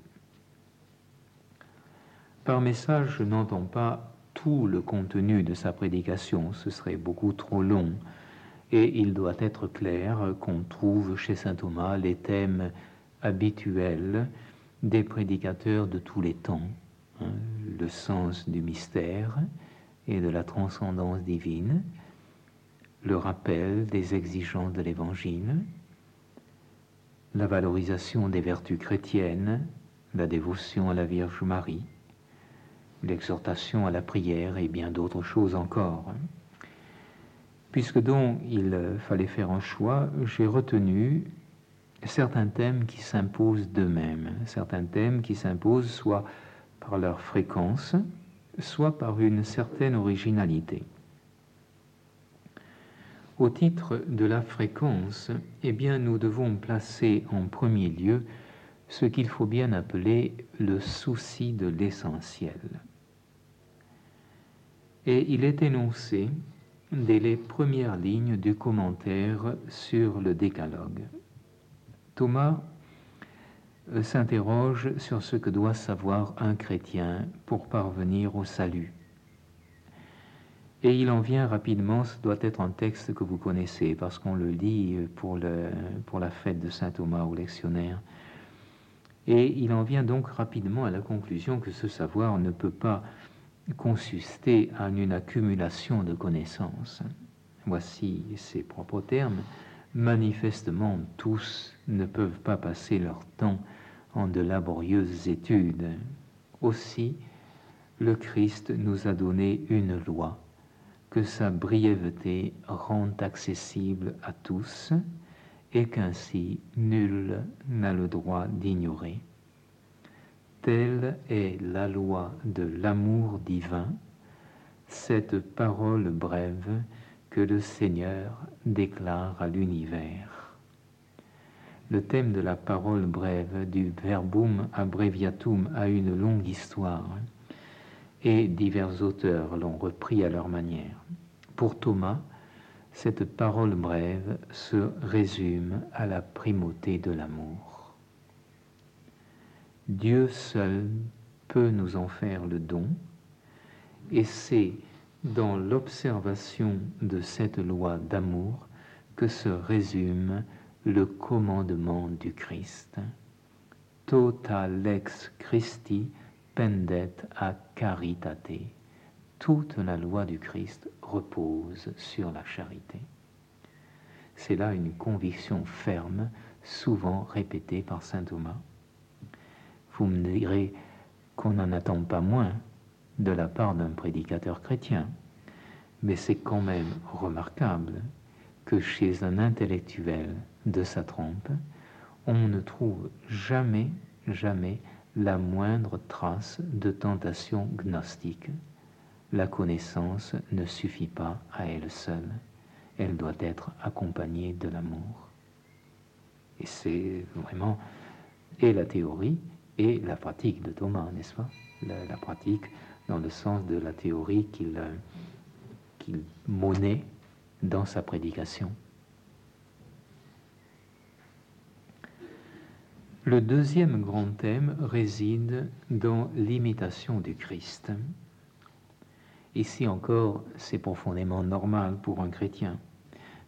Par message, je n'entends pas tout le contenu de sa prédication, ce serait beaucoup trop long, et il doit être clair qu'on trouve chez Saint Thomas les thèmes habituels des prédicateurs de tous les temps, hein, le sens du mystère et de la transcendance divine, le rappel des exigences de l'Évangile, la valorisation des vertus chrétiennes, la dévotion à la Vierge Marie, l'exhortation à la prière et bien d'autres choses encore. Puisque donc il fallait faire un choix, j'ai retenu certains thèmes qui s'imposent d'eux-mêmes, certains thèmes qui s'imposent soit par leur fréquence, soit par une certaine originalité. Au titre de la fréquence, eh bien, nous devons placer en premier lieu ce qu'il faut bien appeler le souci de l'essentiel. Et il est énoncé dès les premières lignes du commentaire sur le décalogue. Thomas euh, s'interroge sur ce que doit savoir un chrétien pour parvenir au salut. Et il en vient rapidement, ce doit être un texte que vous connaissez, parce qu'on le lit pour, la fête de Saint Thomas au lectionnaire. Et il en vient donc rapidement à la conclusion que ce savoir ne peut pas consister en une accumulation de connaissances. Voici ses propres termes. Manifestement, tous ne peuvent pas passer leur temps en de laborieuses études. Aussi, le Christ nous a donné une loi que sa brièveté rend accessible à tous et qu'ainsi nul n'a le droit d'ignorer. Telle est la loi de l'amour divin, cette parole brève que le Seigneur déclare à l'univers. Le thème de la parole brève, du verbum abbreviatum, a une longue histoire et divers auteurs l'ont repris à leur manière. Pour Thomas, cette parole brève se résume à la primauté de l'amour. Dieu seul peut nous en faire le don, et c'est dans l'observation de cette loi d'amour que se résume le commandement du Christ. Total ex Christi pendet a caritate. Toute la loi du Christ repose sur la charité. C'est là une conviction ferme, souvent répétée par saint Thomas. Vous me direz qu'on n'en attend pas moins de la part d'un prédicateur chrétien, mais c'est quand même remarquable que chez un intellectuel de sa trompe, on ne trouve jamais, jamais la moindre trace de tentation gnostique. La connaissance ne suffit pas à elle seule, elle doit être accompagnée de l'amour. Et c'est vraiment et la théorie et la pratique de Thomas, n'est-ce pas? La, pratique dans le sens de la théorie qu'il qu'il monnaie dans sa prédication. Le deuxième grand thème réside dans l'imitation du Christ. Ici encore, c'est profondément normal pour un chrétien.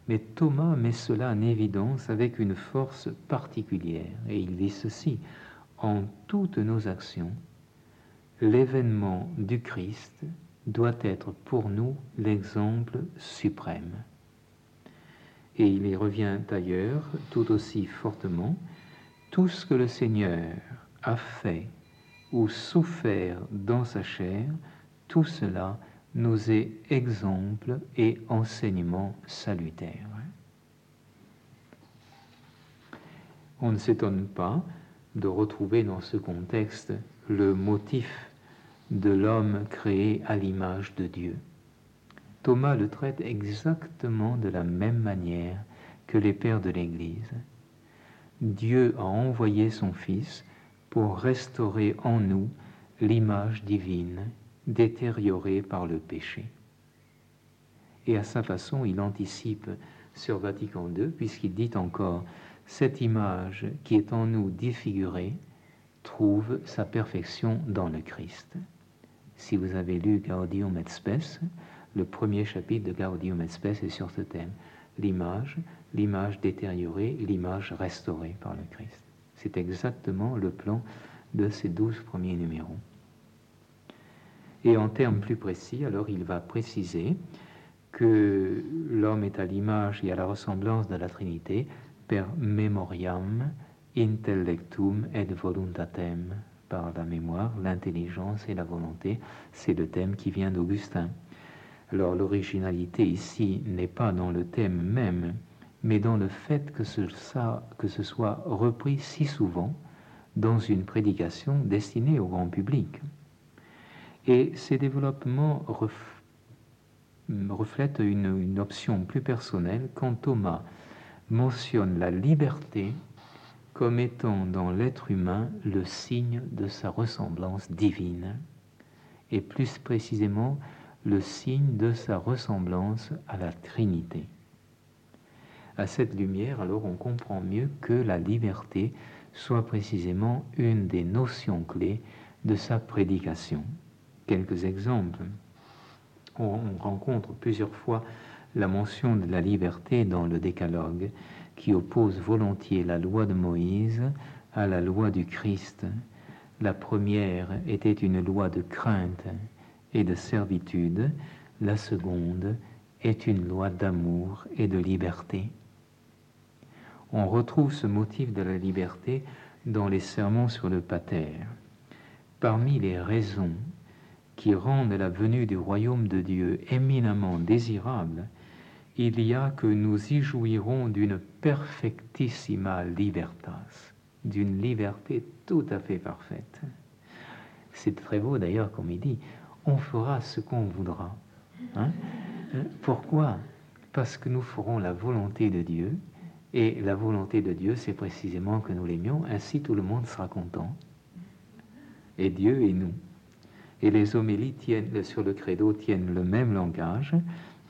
Mais Thomas met cela en évidence avec une force particulière, et il dit ceci, en toutes nos actions, l'événement du Christ doit être pour nous l'exemple suprême. Et il y revient ailleurs tout aussi fortement tout ce que le Seigneur a fait ou souffert dans sa chair, tout cela nous est exemple et enseignement salutaire. On ne s'étonne pas de retrouver dans ce contexte le motif de l'homme créé à l'image de Dieu. Thomas le traite exactement de la même manière que les pères de l'Église. Dieu a envoyé son Fils pour restaurer en nous l'image divine détériorée par le péché. Et à sa façon, il anticipe sur Vatican II, puisqu'il dit encore, cette image qui est en nous défigurée trouve sa perfection dans le Christ. Si vous avez lu Gaudium et Spes, le premier chapitre de Gaudium et Spes est sur ce thème. L'image, l'image détériorée, l'image restaurée par le Christ. C'est exactement le plan de ces douze premiers numéros. Et en termes plus précis, alors il va préciser que l'homme est à l'image et à la ressemblance de la Trinité per memoriam intellectum et voluntatem par la mémoire, l'intelligence et la volonté. C'est le thème qui vient d'Augustin. Alors l'originalité ici n'est pas dans le thème même, mais dans le fait que ce, que ce soit repris si souvent dans une prédication destinée au grand public. Et ces développements reflètent une, option plus personnelle quand Thomas mentionne la liberté comme étant dans l'être humain le signe de sa ressemblance divine, et plus précisément le signe de sa ressemblance à la Trinité. À cette lumière, alors on comprend mieux que la liberté soit précisément une des notions clés de sa prédication. Quelques exemples. On rencontre plusieurs fois la mention de la liberté dans le décalogue qui oppose volontiers la loi de Moïse à la loi du Christ. La première était une loi de crainte et de servitude, la seconde est une loi d'amour et de liberté. On retrouve ce motif de la liberté dans les sermons sur le pater. Parmi les raisons qui rendent la venue du royaume de Dieu éminemment désirable, il y a que nous y jouirons d'une perfectissima libertas, d'une liberté tout à fait parfaite. C'est très beau d'ailleurs, comme il dit, on fera ce qu'on voudra. Hein. Pourquoi? Parce que nous ferons la volonté de Dieu, et la volonté de Dieu, c'est précisément que nous l'aimions, ainsi tout le monde sera content. Et Dieu et nous. Et les homélies sur le credo tiennent le même langage,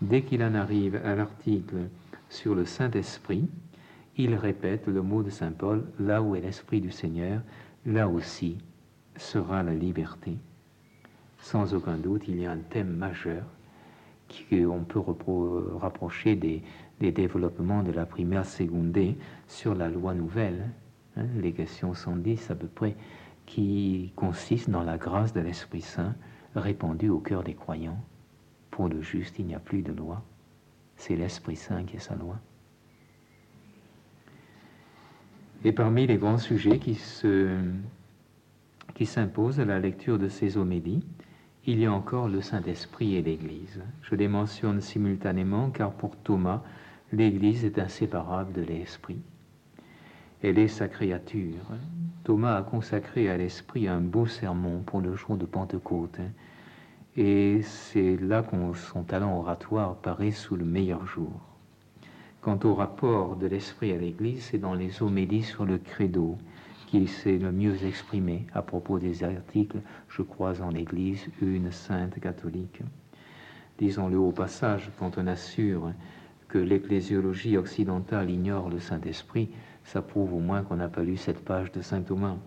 Dès qu'il en arrive à l'article sur le Saint-Esprit, il répète le mot de Saint Paul, là où est l'Esprit du Seigneur, là aussi sera la liberté. Sans aucun doute, il y a un thème majeur qu'on peut rapprocher des, développements de la primaire secondaire sur la loi nouvelle, hein, les questions 110 à peu près, qui consiste dans la grâce de l'Esprit Saint répandue au cœur des croyants le juste, il n'y a plus de loi. C'est l'Esprit Saint qui est sa loi. Et parmi les grands sujets qui, qui s'imposent à la lecture de ces homélies, il y a encore le Saint-Esprit et l'Église. Je les mentionne simultanément car pour Thomas, l'Église est inséparable de l'Esprit. Elle est sa créature. Thomas a consacré à l'Esprit un beau sermon pour le jour de Pentecôte. Et c'est là que son talent oratoire paraît sous le meilleur jour. Quant au rapport de l'esprit à l'Église, c'est dans les homélies sur le credo qu'il s'est le mieux exprimé à propos des articles Je crois en l'Église, une sainte catholique. Disons-le au passage, quand on assure que l'ecclésiologie occidentale ignore le Saint-Esprit, ça prouve au moins qu'on n'a pas lu cette page de Saint Thomas.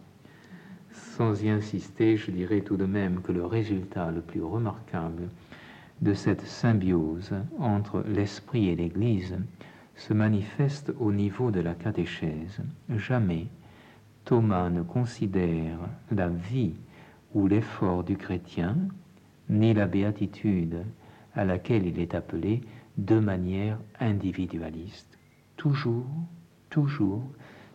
Sans y insister, je dirais tout de même que le résultat le plus remarquable de cette symbiose entre l'esprit et l'Église se manifeste au niveau de la catéchèse. Jamais Thomas ne considère la vie ou l'effort du chrétien, ni la béatitude à laquelle il est appelé de manière individualiste. Toujours, toujours,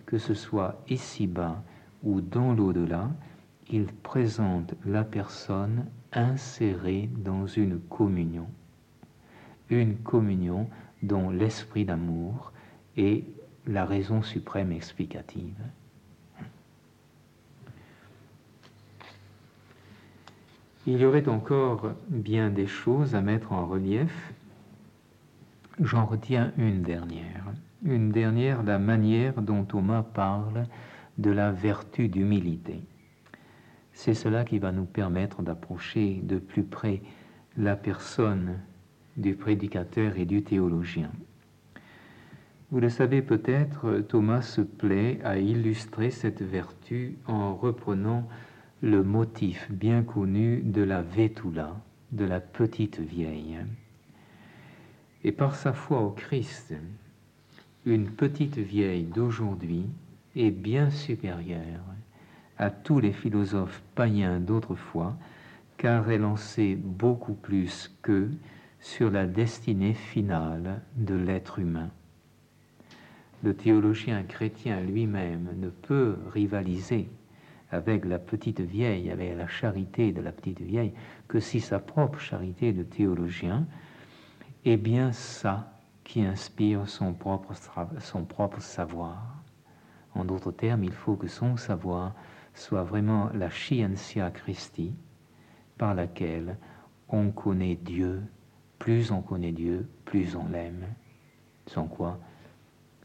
que ce soit ici-bas ou dans l'au-delà, il présente la personne insérée dans une communion, une communion dont l'esprit d'amour est la raison suprême explicative. Il y aurait encore bien des choses à mettre en relief. J'en retiens une dernière. Une dernière, la manière dont Thomas parle de la vertu d'humilité. C'est cela qui va nous permettre d'approcher de plus près la personne du prédicateur et du théologien. Vous le savez peut-être, Thomas se plaît à illustrer cette vertu en reprenant le motif bien connu de la Vétula, de la petite vieille. Et par sa foi au Christ, une petite vieille d'aujourd'hui est bien supérieure à tous les philosophes païens d'autrefois, car elle en sait beaucoup plus qu'eux sur la destinée finale de l'être humain. Le théologien chrétien lui-même ne peut rivaliser avec la petite vieille, avec la charité de la petite vieille, que si sa propre charité de théologien est bien ça qui inspire son propre, son propre savoir. En d'autres termes, il faut que son savoir soit vraiment la scientia Christi par laquelle on connaît Dieu. Plus on connaît Dieu, plus on l'aime. Sans quoi,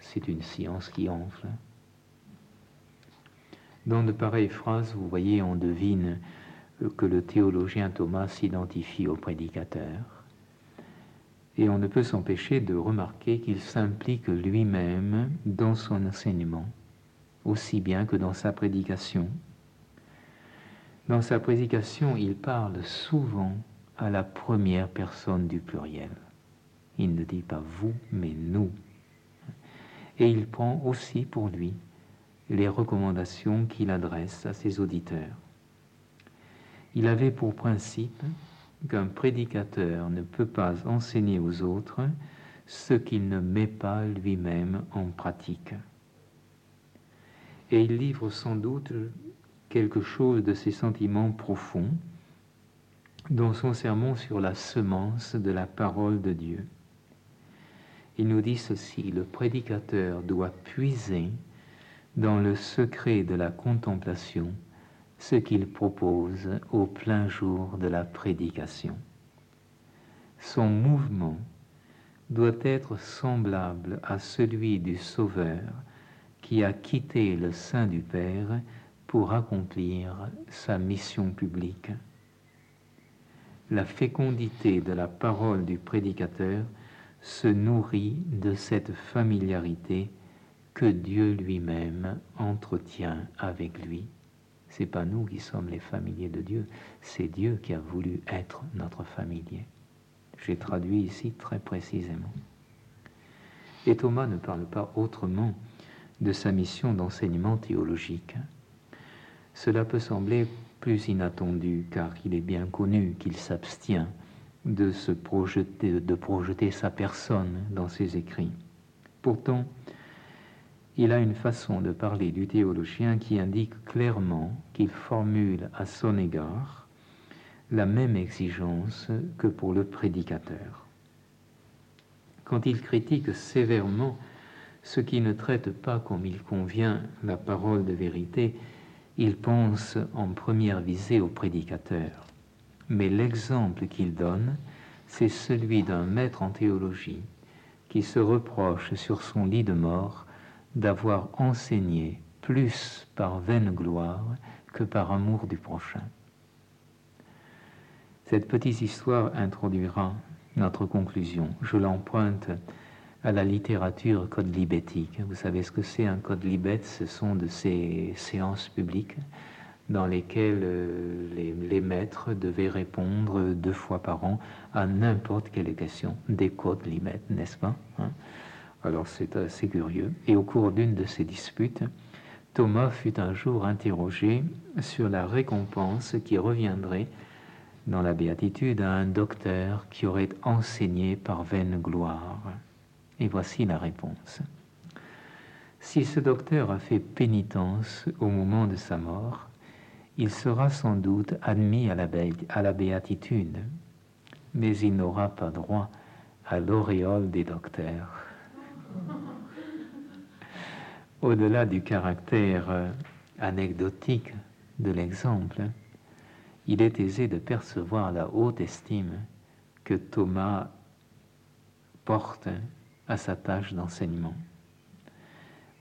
c'est une science qui enfle. Dans de pareilles phrases, vous voyez, on devine que le théologien Thomas s'identifie au prédicateur. Et on ne peut s'empêcher de remarquer qu'il s'implique lui-même dans son enseignement, aussi bien que dans sa prédication. Dans sa prédication, il parle souvent à la première personne du pluriel. Il ne dit pas vous, mais nous. Et il prend aussi pour lui les recommandations qu'il adresse à ses auditeurs. Il avait pour principe qu'un prédicateur ne peut pas enseigner aux autres ce qu'il ne met pas lui-même en pratique. Et il livre sans doute quelque chose de ses sentiments profonds dans son sermon sur la semence de la parole de Dieu. Il nous dit ceci, le prédicateur doit puiser dans le secret de la contemplation ce qu'il propose au plein jour de la prédication. Son mouvement doit être semblable à celui du Sauveur qui a quitté le sein du Père pour accomplir sa mission publique. La fécondité de la parole du prédicateur se nourrit de cette familiarité que Dieu lui-même entretient avec lui. C'est pas nous qui sommes les familiers de Dieu, c'est Dieu qui a voulu être notre familier. J'ai traduit ici très précisément. Et Thomas ne parle pas autrement de sa mission d'enseignement théologique. Cela peut sembler plus inattendu car il est bien connu qu'il s'abstient de se projeter, sa personne dans ses écrits. Pourtant, il a une façon de parler du théologien qui indique clairement qu'il formule à son égard la même exigence que pour le prédicateur. Quand il critique sévèrement ce qui ne traite pas comme il convient la parole de vérité, il pense en première visée au prédicateur. Mais l'exemple qu'il donne, c'est celui d'un maître en théologie qui se reproche sur son lit de mort d'avoir enseigné plus par vaine gloire que par amour du prochain. Cette petite histoire introduira notre conclusion. Je l'emprunte à la littérature code libétique. Vous savez ce que c'est un code libet Ce sont de ces séances publiques dans lesquelles euh, les, maîtres devaient répondre deux fois par an à n'importe quelle question. Des codes libet, n'est-ce pas hein? Alors c'est assez curieux. Et au cours d'une de ces disputes, Thomas fut un jour interrogé sur la récompense qui reviendrait dans la béatitude à un docteur qui aurait enseigné par vaine gloire. Et voici la réponse. Si ce docteur a fait pénitence au moment de sa mort, il sera sans doute admis à la, béatitude, mais il n'aura pas droit à l'auréole des docteurs. <laughs> Au-delà du caractère euh, anecdotique de l'exemple, il est aisé de percevoir la haute estime que Thomas porte à sa tâche d'enseignement.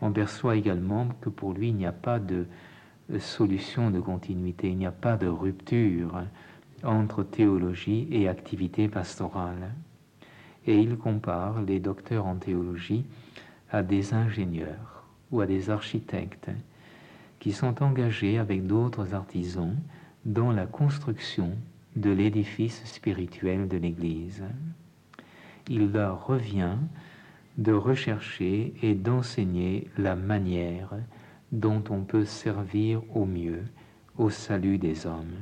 On perçoit également que pour lui, il n'y a pas de, solution de continuité, il n'y a pas de rupture entre théologie et activité pastorale. Et il compare les docteurs en théologie à des ingénieurs ou à des architectes qui sont engagés avec d'autres artisans dans la construction de l'édifice spirituel de l'Église. Il leur revient de rechercher et d'enseigner la manière dont on peut servir au mieux au salut des hommes.